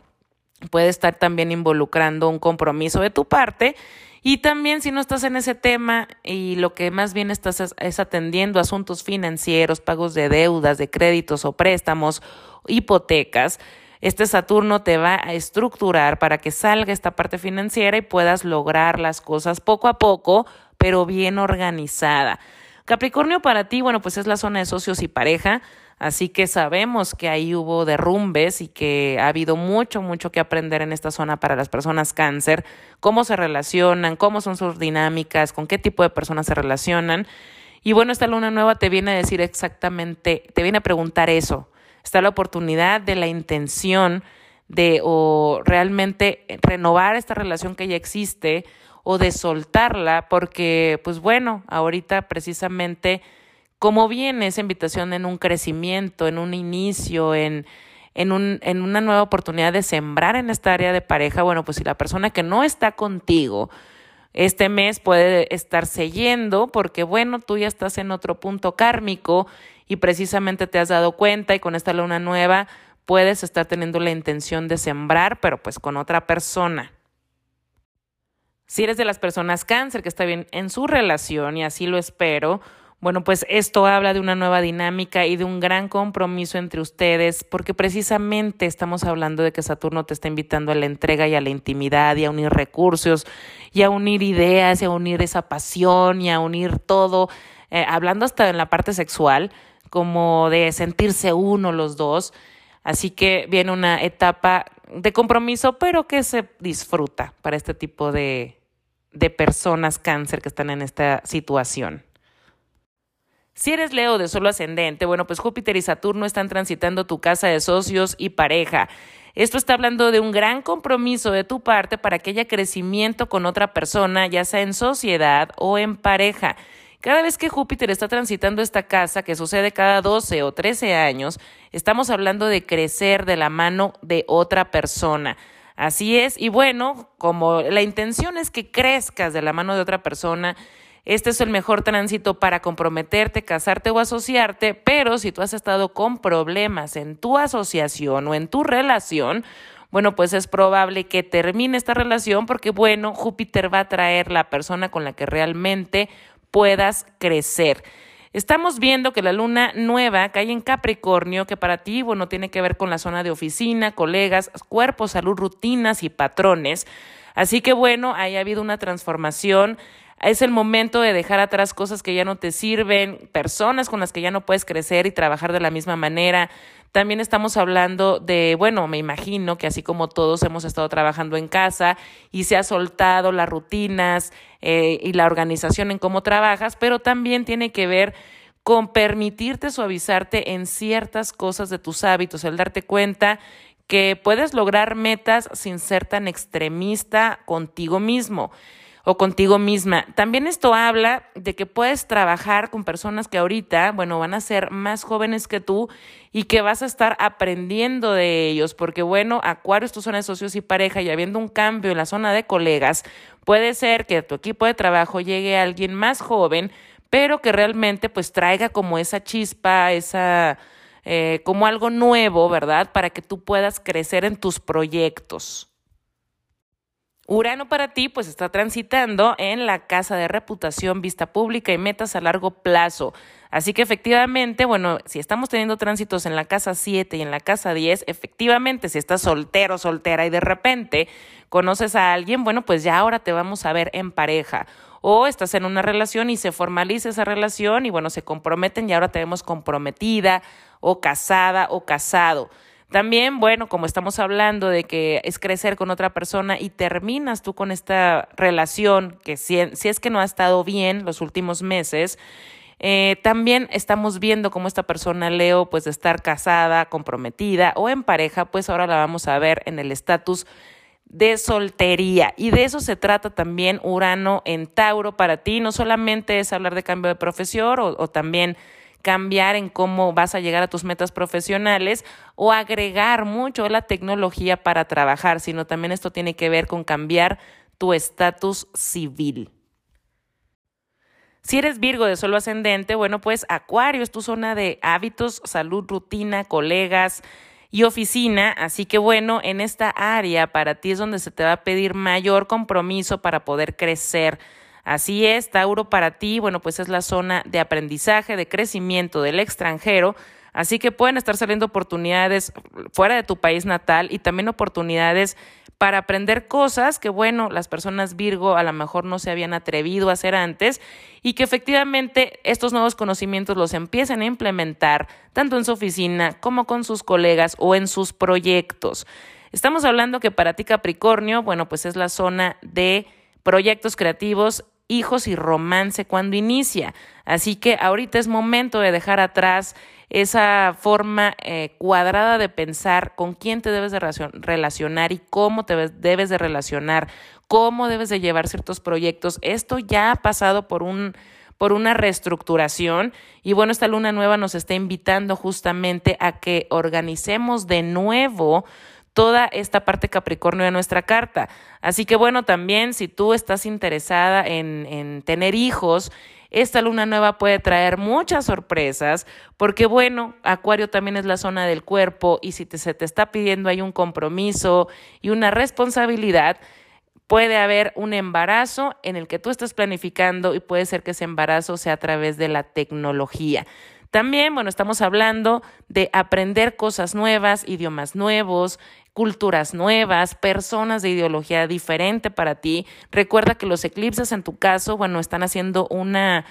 puede estar también involucrando un compromiso de tu parte. Y también si no estás en ese tema y lo que más bien estás es, atendiendo asuntos financieros, pagos de deudas, de créditos o préstamos, hipotecas, este Saturno te va a estructurar para que salga esta parte financiera y puedas lograr las cosas poco a poco, pero bien organizada. Capricornio para ti, bueno, pues es la zona de socios y pareja, así que sabemos que ahí hubo derrumbes y que ha habido mucho, mucho que aprender en esta zona para las personas cáncer, cómo se relacionan, cómo son sus dinámicas, con qué tipo de personas se relacionan. Y bueno, esta luna nueva te viene a decir exactamente, te viene a preguntar eso. Está la oportunidad de la intención de o realmente renovar esta relación que ya existe o de soltarla, porque pues bueno, ahorita precisamente como viene esa invitación en un crecimiento, en un inicio, en, en, un, en una nueva oportunidad de sembrar en esta área de pareja, bueno, pues si la persona que no está contigo, Este mes puede estarse yendo porque, bueno, tú ya estás en otro punto kármico y precisamente te has dado cuenta y con esta luna nueva puedes estar teniendo la intención de sembrar, pero pues con otra persona. Si eres de las personas cáncer que está bien en su relación, y así lo espero, bueno, pues esto habla de una nueva dinámica y de un gran compromiso entre ustedes, porque precisamente estamos hablando de que Saturno te está invitando a la entrega y a la intimidad y a unir recursos y a unir ideas y a unir esa pasión y a unir todo, eh, hablando hasta en la parte sexual, como de sentirse uno los dos. Así que viene una etapa de compromiso, pero que se disfruta para este tipo de, de personas cáncer que están en esta situación. Si eres Leo de solo ascendente, bueno, pues Júpiter y Saturno están transitando tu casa de socios y pareja. Esto está hablando de un gran compromiso de tu parte para que haya crecimiento con otra persona, ya sea en sociedad o en pareja. Cada vez que Júpiter está transitando esta casa, que sucede cada 12 o 13 años, estamos hablando de crecer de la mano de otra persona. Así es, y bueno, como la intención es que crezcas de la mano de otra persona, este es el mejor tránsito para comprometerte, casarte o asociarte, pero si tú has estado con problemas en tu asociación o en tu relación, bueno, pues es probable que termine esta relación porque, bueno, Júpiter va a traer la persona con la que realmente puedas crecer. Estamos viendo que la luna nueva cae en Capricornio, que para ti, bueno, tiene que ver con la zona de oficina, colegas, cuerpo, salud, rutinas y patrones. Así que bueno, ahí ha habido una transformación. Es el momento de dejar atrás cosas que ya no te sirven, personas con las que ya no puedes crecer y trabajar de la misma manera. También estamos hablando de, bueno, me imagino que así como todos hemos estado trabajando en casa y se ha soltado las rutinas eh, y la organización en cómo trabajas, pero también tiene que ver con permitirte suavizarte en ciertas cosas de tus hábitos, el darte cuenta que puedes lograr metas sin ser tan extremista contigo mismo o contigo misma. También esto habla de que puedes trabajar con personas que ahorita, bueno, van a ser más jóvenes que tú y que vas a estar aprendiendo de ellos, porque bueno, Acuario es tu zona de socios y pareja y habiendo un cambio en la zona de colegas, puede ser que a tu equipo de trabajo llegue alguien más joven, pero que realmente pues traiga como esa chispa, esa... Eh, como algo nuevo, ¿verdad? Para que tú puedas crecer en tus proyectos. Urano para ti pues está transitando en la casa de reputación, vista pública y metas a largo plazo. Así que efectivamente, bueno, si estamos teniendo tránsitos en la casa 7 y en la casa 10, efectivamente, si estás soltero, soltera y de repente conoces a alguien, bueno, pues ya ahora te vamos a ver en pareja. O estás en una relación y se formaliza esa relación y bueno, se comprometen y ahora te vemos comprometida o casada o casado. También, bueno, como estamos hablando de que es crecer con otra persona y terminas tú con esta relación que si, es que no ha estado bien los últimos meses, eh, también estamos viendo cómo esta persona, Leo, pues de estar casada, comprometida o en pareja, pues ahora la vamos a ver en el estatus de soltería. Y de eso se trata también Urano en Tauro para ti. No solamente es hablar de cambio de profesión o, o también cambiar en cómo vas a llegar a tus metas profesionales o agregar mucho la tecnología para trabajar, sino también esto tiene que ver con cambiar tu estatus civil. Si eres Virgo de solo ascendente, bueno, pues Acuario es tu zona de hábitos, salud, rutina, colegas y oficina. Así que bueno, en esta área para ti es donde se te va a pedir mayor compromiso para poder crecer Así es, Tauro para ti, bueno, pues es la zona de aprendizaje, de crecimiento del extranjero. Así que pueden estar saliendo oportunidades fuera de tu país natal y también oportunidades para aprender cosas que, bueno, las personas Virgo a lo mejor no se habían atrevido a hacer antes y que efectivamente estos nuevos conocimientos los empiecen a implementar tanto en su oficina como con sus colegas o en sus proyectos. Estamos hablando que para ti Capricornio, bueno, pues es la zona de proyectos creativos hijos y romance cuando inicia. Así que ahorita es momento de dejar atrás esa forma eh, cuadrada de pensar con quién te debes de relacionar y cómo te debes de relacionar, cómo debes de llevar ciertos proyectos. Esto ya ha pasado por un por una reestructuración y bueno, esta luna nueva nos está invitando justamente a que organicemos de nuevo toda esta parte Capricornio de nuestra carta. Así que bueno, también si tú estás interesada en, en tener hijos, esta luna nueva puede traer muchas sorpresas porque bueno, Acuario también es la zona del cuerpo y si se te está pidiendo ahí un compromiso y una responsabilidad, puede haber un embarazo en el que tú estás planificando y puede ser que ese embarazo sea a través de la tecnología. También, bueno, estamos hablando de aprender cosas nuevas, idiomas nuevos, culturas nuevas, personas de ideología diferente para ti. Recuerda que los eclipses en tu caso, bueno, están haciendo una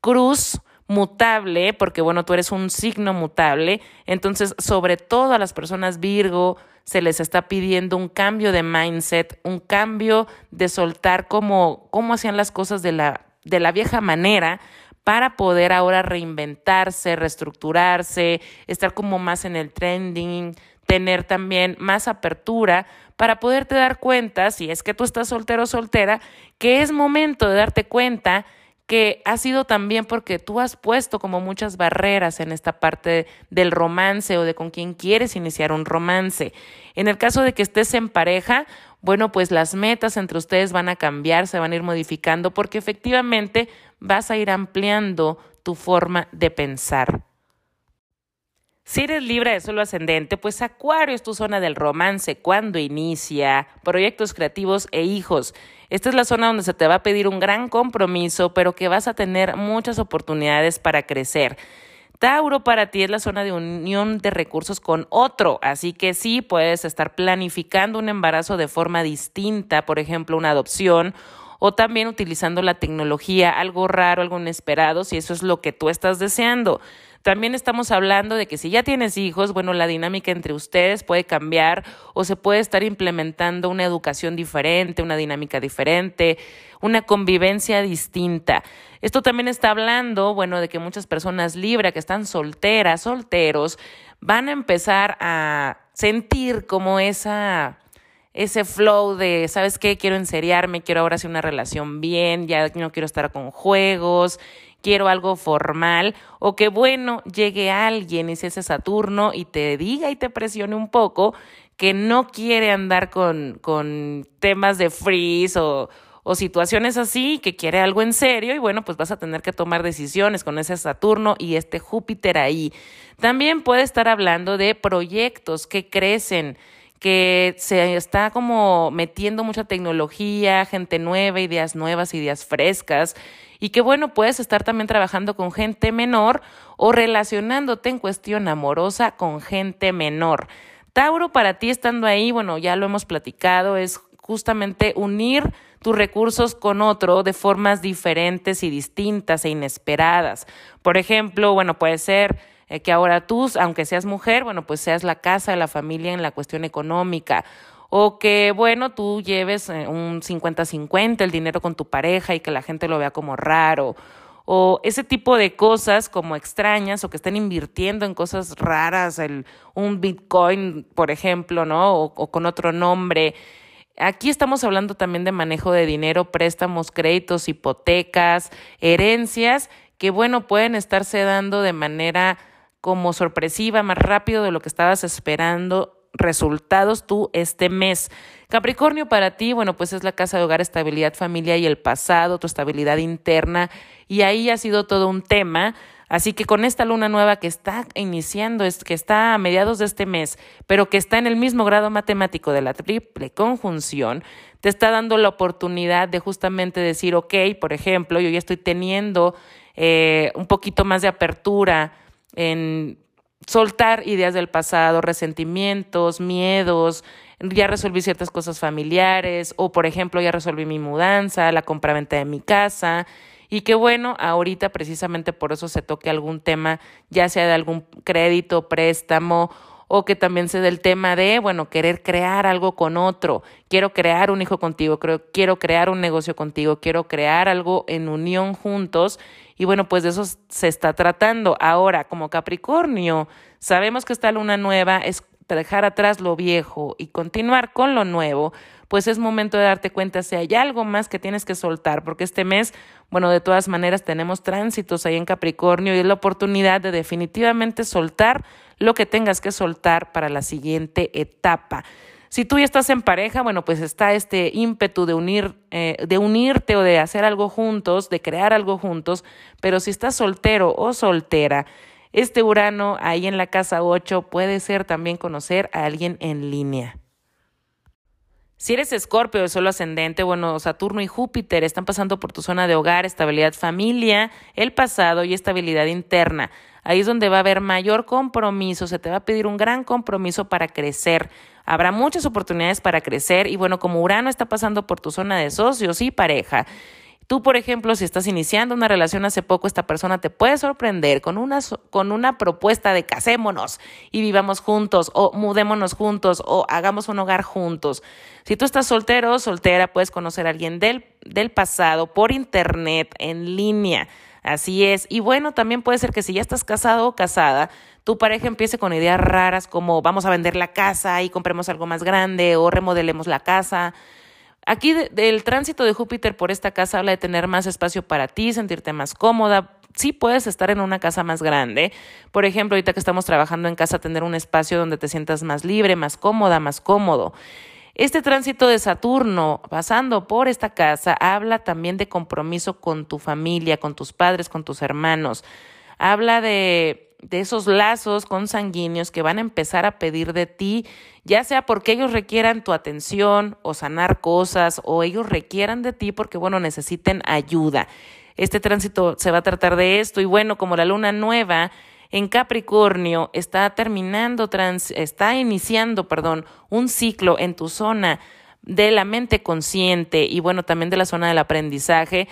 cruz mutable, porque bueno, tú eres un signo mutable, entonces sobre todo a las personas Virgo se les está pidiendo un cambio de mindset, un cambio de soltar cómo, cómo hacían las cosas de la, de la vieja manera para poder ahora reinventarse, reestructurarse, estar como más en el trending, tener también más apertura para poderte dar cuenta, si es que tú estás soltero o soltera, que es momento de darte cuenta que ha sido también porque tú has puesto como muchas barreras en esta parte del romance o de con quién quieres iniciar un romance. En el caso de que estés en pareja, bueno, pues las metas entre ustedes van a cambiar, se van a ir modificando porque efectivamente vas a ir ampliando tu forma de pensar. Si eres libre de suelo ascendente, pues Acuario es tu zona del romance cuando inicia, proyectos creativos e hijos. Esta es la zona donde se te va a pedir un gran compromiso, pero que vas a tener muchas oportunidades para crecer. Tauro para ti es la zona de unión de recursos con otro, así que sí puedes estar planificando un embarazo de forma distinta, por ejemplo, una adopción o también utilizando la tecnología, algo raro, algo inesperado, si eso es lo que tú estás deseando. También estamos hablando de que si ya tienes hijos, bueno, la dinámica entre ustedes puede cambiar o se puede estar implementando una educación diferente, una dinámica diferente, una convivencia distinta. Esto también está hablando, bueno, de que muchas personas libres que están solteras, solteros, van a empezar a sentir como esa ese flow de, ¿sabes qué? Quiero enseriarme, quiero ahora hacer una relación bien, ya no quiero estar con juegos, quiero algo formal, o que bueno, llegue alguien, y ese Saturno, y te diga y te presione un poco que no quiere andar con, con temas de freeze o, o situaciones así, que quiere algo en serio y bueno, pues vas a tener que tomar decisiones con ese Saturno y este Júpiter ahí. También puede estar hablando de proyectos que crecen, que se está como metiendo mucha tecnología, gente nueva, ideas nuevas, ideas frescas, y que bueno, puedes estar también trabajando con gente menor o relacionándote en cuestión amorosa con gente menor. Tauro, para ti estando ahí, bueno, ya lo hemos platicado, es justamente unir tus recursos con otro de formas diferentes y distintas e inesperadas. Por ejemplo, bueno, puede ser eh, que ahora tú, aunque seas mujer, bueno, pues seas la casa de la familia en la cuestión económica. O que, bueno, tú lleves eh, un 50-50 el dinero con tu pareja y que la gente lo vea como raro. O ese tipo de cosas como extrañas o que estén invirtiendo en cosas raras, el, un Bitcoin, por ejemplo, ¿no? O, o con otro nombre. Aquí estamos hablando también de manejo de dinero, préstamos, créditos, hipotecas, herencias, que bueno, pueden estarse dando de manera como sorpresiva, más rápido de lo que estabas esperando resultados tú este mes. Capricornio para ti, bueno, pues es la casa de hogar, estabilidad, familia y el pasado, tu estabilidad interna, y ahí ha sido todo un tema. Así que con esta luna nueva que está iniciando, que está a mediados de este mes, pero que está en el mismo grado matemático de la triple conjunción, te está dando la oportunidad de justamente decir, ok, por ejemplo, yo ya estoy teniendo eh, un poquito más de apertura en soltar ideas del pasado, resentimientos, miedos, ya resolví ciertas cosas familiares o por ejemplo ya resolví mi mudanza, la compraventa de mi casa y que bueno, ahorita precisamente por eso se toque algún tema, ya sea de algún crédito, préstamo o que también se dé el tema de, bueno, querer crear algo con otro, quiero crear un hijo contigo, quiero crear un negocio contigo, quiero crear algo en unión juntos y bueno, pues de eso se está tratando. Ahora, como Capricornio, sabemos que esta luna nueva es dejar atrás lo viejo y continuar con lo nuevo, pues es momento de darte cuenta si hay algo más que tienes que soltar, porque este mes, bueno, de todas maneras tenemos tránsitos ahí en Capricornio y es la oportunidad de definitivamente soltar lo que tengas que soltar para la siguiente etapa. Si tú ya estás en pareja, bueno, pues está este ímpetu de unir, eh, de unirte o de hacer algo juntos, de crear algo juntos, pero si estás soltero o soltera, este Urano ahí en la casa 8 puede ser también conocer a alguien en línea. Si eres escorpio o solo ascendente, bueno, Saturno y Júpiter están pasando por tu zona de hogar, estabilidad familia, el pasado y estabilidad interna. Ahí es donde va a haber mayor compromiso, se te va a pedir un gran compromiso para crecer. Habrá muchas oportunidades para crecer y bueno, como Urano está pasando por tu zona de socios y pareja, Tú, por ejemplo, si estás iniciando una relación hace poco, esta persona te puede sorprender con una, con una propuesta de casémonos y vivamos juntos o mudémonos juntos o hagamos un hogar juntos. Si tú estás soltero o soltera, puedes conocer a alguien del, del pasado por internet, en línea. Así es. Y bueno, también puede ser que si ya estás casado o casada, tu pareja empiece con ideas raras como vamos a vender la casa y compremos algo más grande o remodelemos la casa. Aquí del tránsito de Júpiter por esta casa habla de tener más espacio para ti, sentirte más cómoda. Sí puedes estar en una casa más grande. Por ejemplo, ahorita que estamos trabajando en casa, tener un espacio donde te sientas más libre, más cómoda, más cómodo. Este tránsito de Saturno pasando por esta casa habla también de compromiso con tu familia, con tus padres, con tus hermanos. Habla de, de esos lazos consanguíneos que van a empezar a pedir de ti, ya sea porque ellos requieran tu atención o sanar cosas, o ellos requieran de ti porque, bueno, necesiten ayuda. Este tránsito se va a tratar de esto y bueno, como la luna nueva en Capricornio está terminando, está iniciando, perdón, un ciclo en tu zona de la mente consciente y bueno, también de la zona del aprendizaje.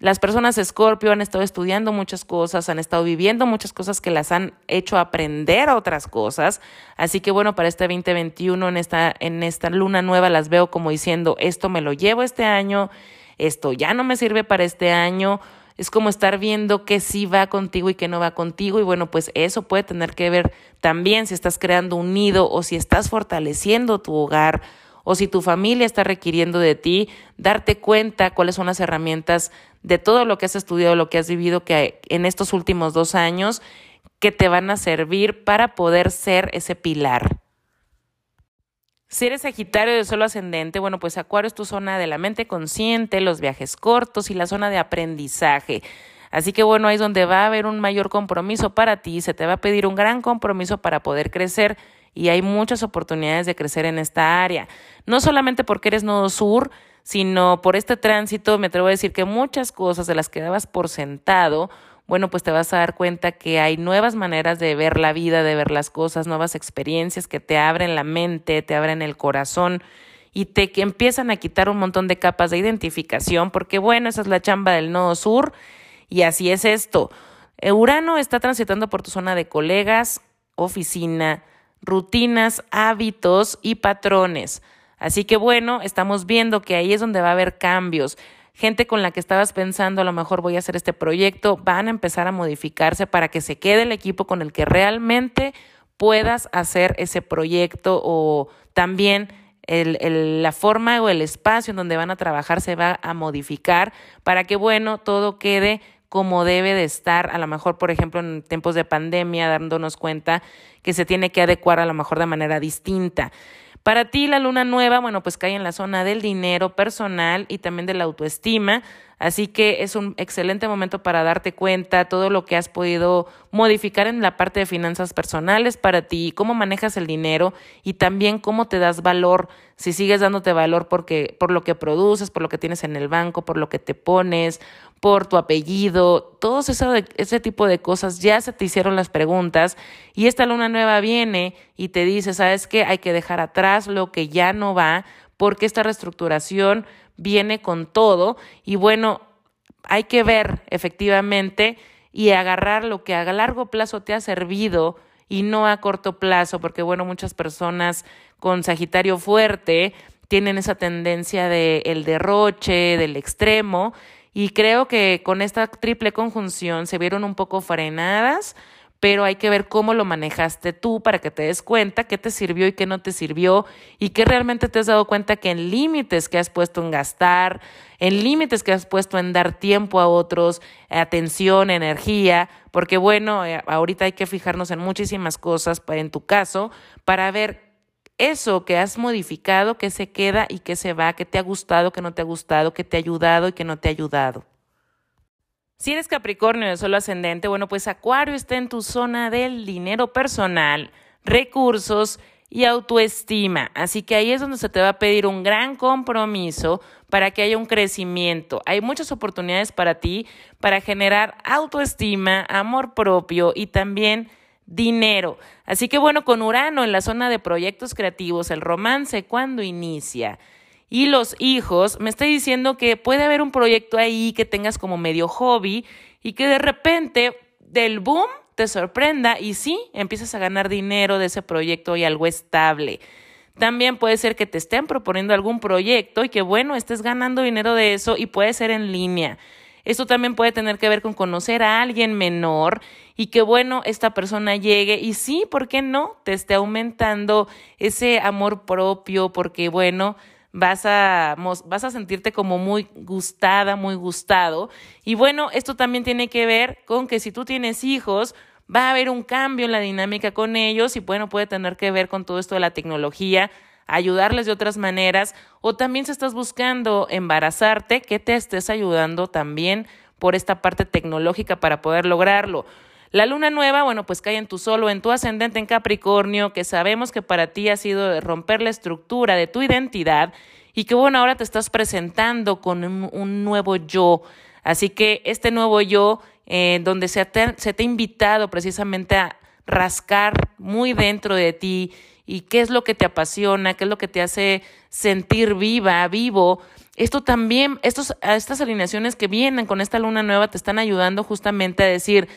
Las personas Escorpio han estado estudiando muchas cosas, han estado viviendo muchas cosas que las han hecho aprender otras cosas. Así que bueno, para este 2021, en esta, en esta luna nueva, las veo como diciendo, esto me lo llevo este año, esto ya no me sirve para este año es como estar viendo qué sí va contigo y qué no va contigo y bueno, pues eso puede tener que ver también si estás creando un nido o si estás fortaleciendo tu hogar o si tu familia está requiriendo de ti, darte cuenta cuáles son las herramientas de todo lo que has estudiado, lo que has vivido que en estos últimos dos años que te van a servir para poder ser ese pilar. Si eres Sagitario de solo ascendente, bueno, pues Acuario es tu zona de la mente consciente, los viajes cortos y la zona de aprendizaje. Así que bueno, ahí es donde va a haber un mayor compromiso para ti, se te va a pedir un gran compromiso para poder crecer y hay muchas oportunidades de crecer en esta área. No solamente porque eres nodo sur, sino por este tránsito, me atrevo a decir que muchas cosas de las que dabas por sentado, bueno, pues te vas a dar cuenta que hay nuevas maneras de ver la vida, de ver las cosas, nuevas experiencias que te abren la mente, te abren el corazón y te que empiezan a quitar un montón de capas de identificación, porque bueno, esa es la chamba del nodo sur y así es esto. Urano está transitando por tu zona de colegas, oficina, rutinas, hábitos y patrones. Así que bueno, estamos viendo que ahí es donde va a haber cambios gente con la que estabas pensando, a lo mejor voy a hacer este proyecto, van a empezar a modificarse para que se quede el equipo con el que realmente puedas hacer ese proyecto o también el, la forma o el espacio en donde van a trabajar se va a modificar para que, bueno, todo quede como debe de estar, a lo mejor, por ejemplo, en tiempos de pandemia, dándonos cuenta que se tiene que adecuar a lo mejor de manera distinta. Para ti la luna nueva, bueno, pues cae en la zona del dinero personal y también de la autoestima, así que es un excelente momento para darte cuenta todo lo que has podido modificar en la parte de finanzas personales para ti, cómo manejas el dinero y también cómo te das valor, si sigues dándote valor porque por lo que produces, por lo que tienes en el banco, por lo que te pones, por tu apellido, todo ese, ese tipo de cosas, ya se te hicieron las preguntas y esta luna nueva viene y te dice, ¿sabes qué? Hay que dejar atrás lo que ya no va porque esta reestructuración viene con todo y bueno, hay que ver efectivamente y agarrar lo que a largo plazo te ha servido y no a corto plazo, porque bueno, muchas personas con Sagitario fuerte tienen esa tendencia de el derroche, del extremo, y creo que con esta triple conjunción se vieron un poco frenadas pero hay que ver cómo lo manejaste tú para que te des cuenta qué te sirvió y qué no te sirvió y que realmente te has dado cuenta que en límites que has puesto en gastar, en límites que has puesto en dar tiempo a otros, atención, energía, porque bueno, eh, ahorita hay que fijarnos en muchísimas cosas en tu caso para ver eso que has modificado, qué se queda y qué se va, qué te ha gustado, qué no te ha gustado, qué te ha ayudado y qué no te ha ayudado. Si eres Capricornio de solo ascendente, bueno, pues Acuario está en tu zona del dinero personal, recursos y autoestima. Así que ahí es donde se te va a pedir un gran compromiso para que haya un crecimiento. Hay muchas oportunidades para ti para generar autoestima, amor propio y también dinero. Así que bueno, con Urano en la zona de proyectos creativos, el romance cuando inicia y los hijos, me está diciendo que puede haber un proyecto ahí que tengas como medio hobby y que de repente del boom te sorprenda y sí, empiezas a ganar dinero de ese proyecto y algo estable. También puede ser que te estén proponiendo algún proyecto y que bueno, estés ganando dinero de eso y puede ser en línea. Esto también puede tener que ver con conocer a alguien menor y que bueno, esta persona llegue y sí, ¿por qué no? Te esté aumentando ese amor propio porque bueno, vas a, vas a sentirte como muy gustada, muy gustado. Y bueno, esto también tiene que ver con que si tú tienes hijos, va a haber un cambio en la dinámica con ellos y bueno, puede tener que ver con todo esto de la tecnología, ayudarles de otras maneras o también si estás buscando embarazarte, que te estés ayudando también por esta parte tecnológica para poder lograrlo. La luna nueva, bueno, pues cae en tu solo, en tu ascendente en Capricornio, que sabemos que para ti ha sido romper la estructura de tu identidad y que bueno, ahora te estás presentando con un, nuevo yo. Así que este nuevo yo, eh, donde se te, se te ha invitado precisamente a rascar muy dentro de ti y qué es lo que te apasiona, qué es lo que te hace sentir viva, vivo. Esto también, estos, estas alineaciones que vienen con esta luna nueva te están ayudando justamente a decir,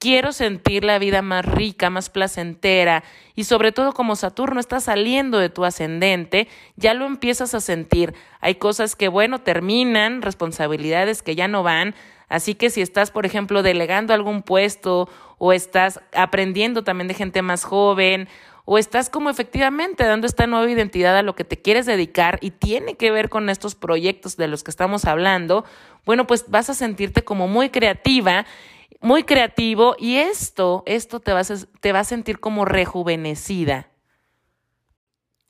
quiero sentir la vida más rica, más placentera y sobre todo como Saturno está saliendo de tu ascendente, ya lo empiezas a sentir. Hay cosas que, bueno, terminan, responsabilidades que ya no van. Así que si estás, por ejemplo, delegando algún puesto o estás aprendiendo también de gente más joven o estás como efectivamente dando esta nueva identidad a lo que te quieres dedicar y tiene que ver con estos proyectos de los que estamos hablando, bueno, pues vas a sentirte como muy creativa muy creativo y esto, esto te va, a, te a sentir como rejuvenecida.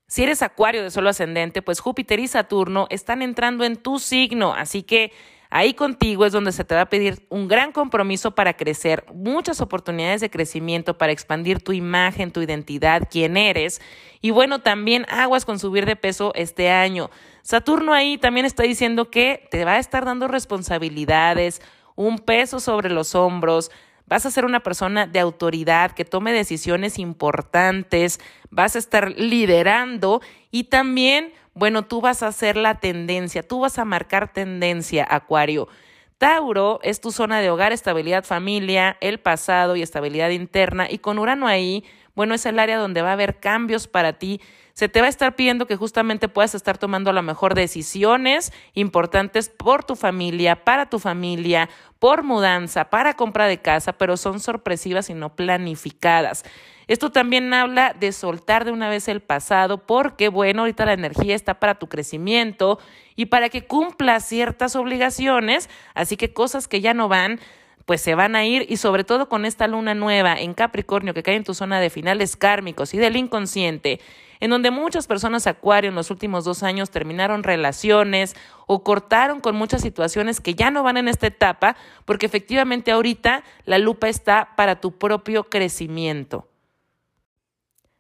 Si eres acuario de solo ascendente, pues Júpiter y Saturno están entrando en tu signo, así que ahí contigo es donde se te va a pedir un gran compromiso para crecer, muchas oportunidades de crecimiento para expandir tu imagen, tu identidad, quién eres. Y bueno, también aguas con subir de peso este año. Saturno ahí también está diciendo que te va a estar dando responsabilidades, un peso sobre los hombros, vas a ser una persona de autoridad que tome decisiones importantes, vas a estar liderando y también, bueno, tú vas a ser la tendencia, tú vas a marcar tendencia, Acuario. Tauro es tu zona de hogar, estabilidad familia, el pasado y estabilidad interna y con Urano ahí, bueno, es el área donde va a haber cambios para ti se te va a estar pidiendo que justamente puedas estar tomando a lo mejor decisiones importantes por tu familia, para tu familia, por mudanza, para compra de casa, pero son sorpresivas y no planificadas. Esto también habla de soltar de una vez el pasado porque, bueno, ahorita la energía está para tu crecimiento y para que cumplas ciertas obligaciones, así que cosas que ya no van, pues se van a ir y sobre todo con esta luna nueva en Capricornio que cae en tu zona de finales kármicos y del inconsciente en donde muchas personas acuario en los últimos dos años terminaron relaciones o cortaron con muchas situaciones que ya no van en esta etapa, porque efectivamente ahorita la lupa está para tu propio crecimiento.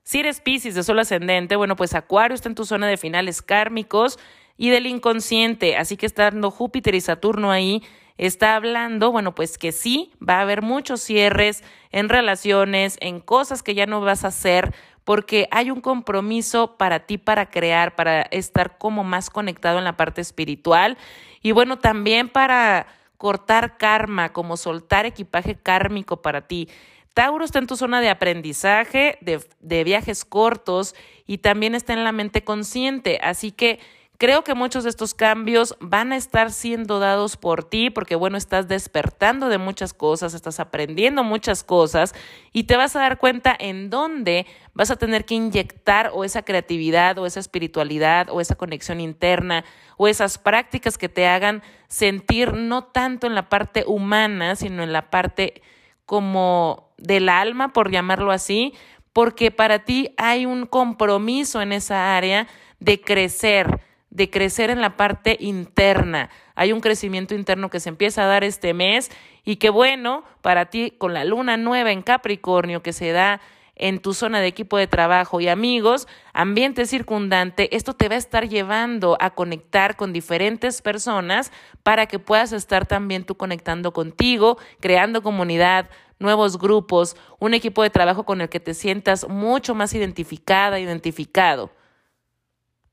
Si eres Pisces de sol ascendente, bueno, pues Acuario está en tu zona de finales kármicos y del inconsciente, así que estando Júpiter y Saturno ahí, está hablando, bueno, pues que sí, va a haber muchos cierres en relaciones, en cosas que ya no vas a hacer, porque hay un compromiso para ti para crear, para estar como más conectado en la parte espiritual y bueno, también para cortar karma, como soltar equipaje kármico para ti. Tauro está en tu zona de aprendizaje, de, de viajes cortos y también está en la mente consciente, así que Creo que muchos de estos cambios van a estar siendo dados por ti porque, bueno, estás despertando de muchas cosas, estás aprendiendo muchas cosas y te vas a dar cuenta en dónde vas a tener que inyectar o esa creatividad o esa espiritualidad o esa conexión interna o esas prácticas que te hagan sentir no tanto en la parte humana, sino en la parte como del alma, por llamarlo así, porque para ti hay un compromiso en esa área de crecer de crecer en la parte interna. Hay un crecimiento interno que se empieza a dar este mes y que bueno, para ti con la luna nueva en Capricornio que se da en tu zona de equipo de trabajo y amigos, ambiente circundante, esto te va a estar llevando a conectar con diferentes personas para que puedas estar también tú conectando contigo, creando comunidad, nuevos grupos, un equipo de trabajo con el que te sientas mucho más identificada, identificado.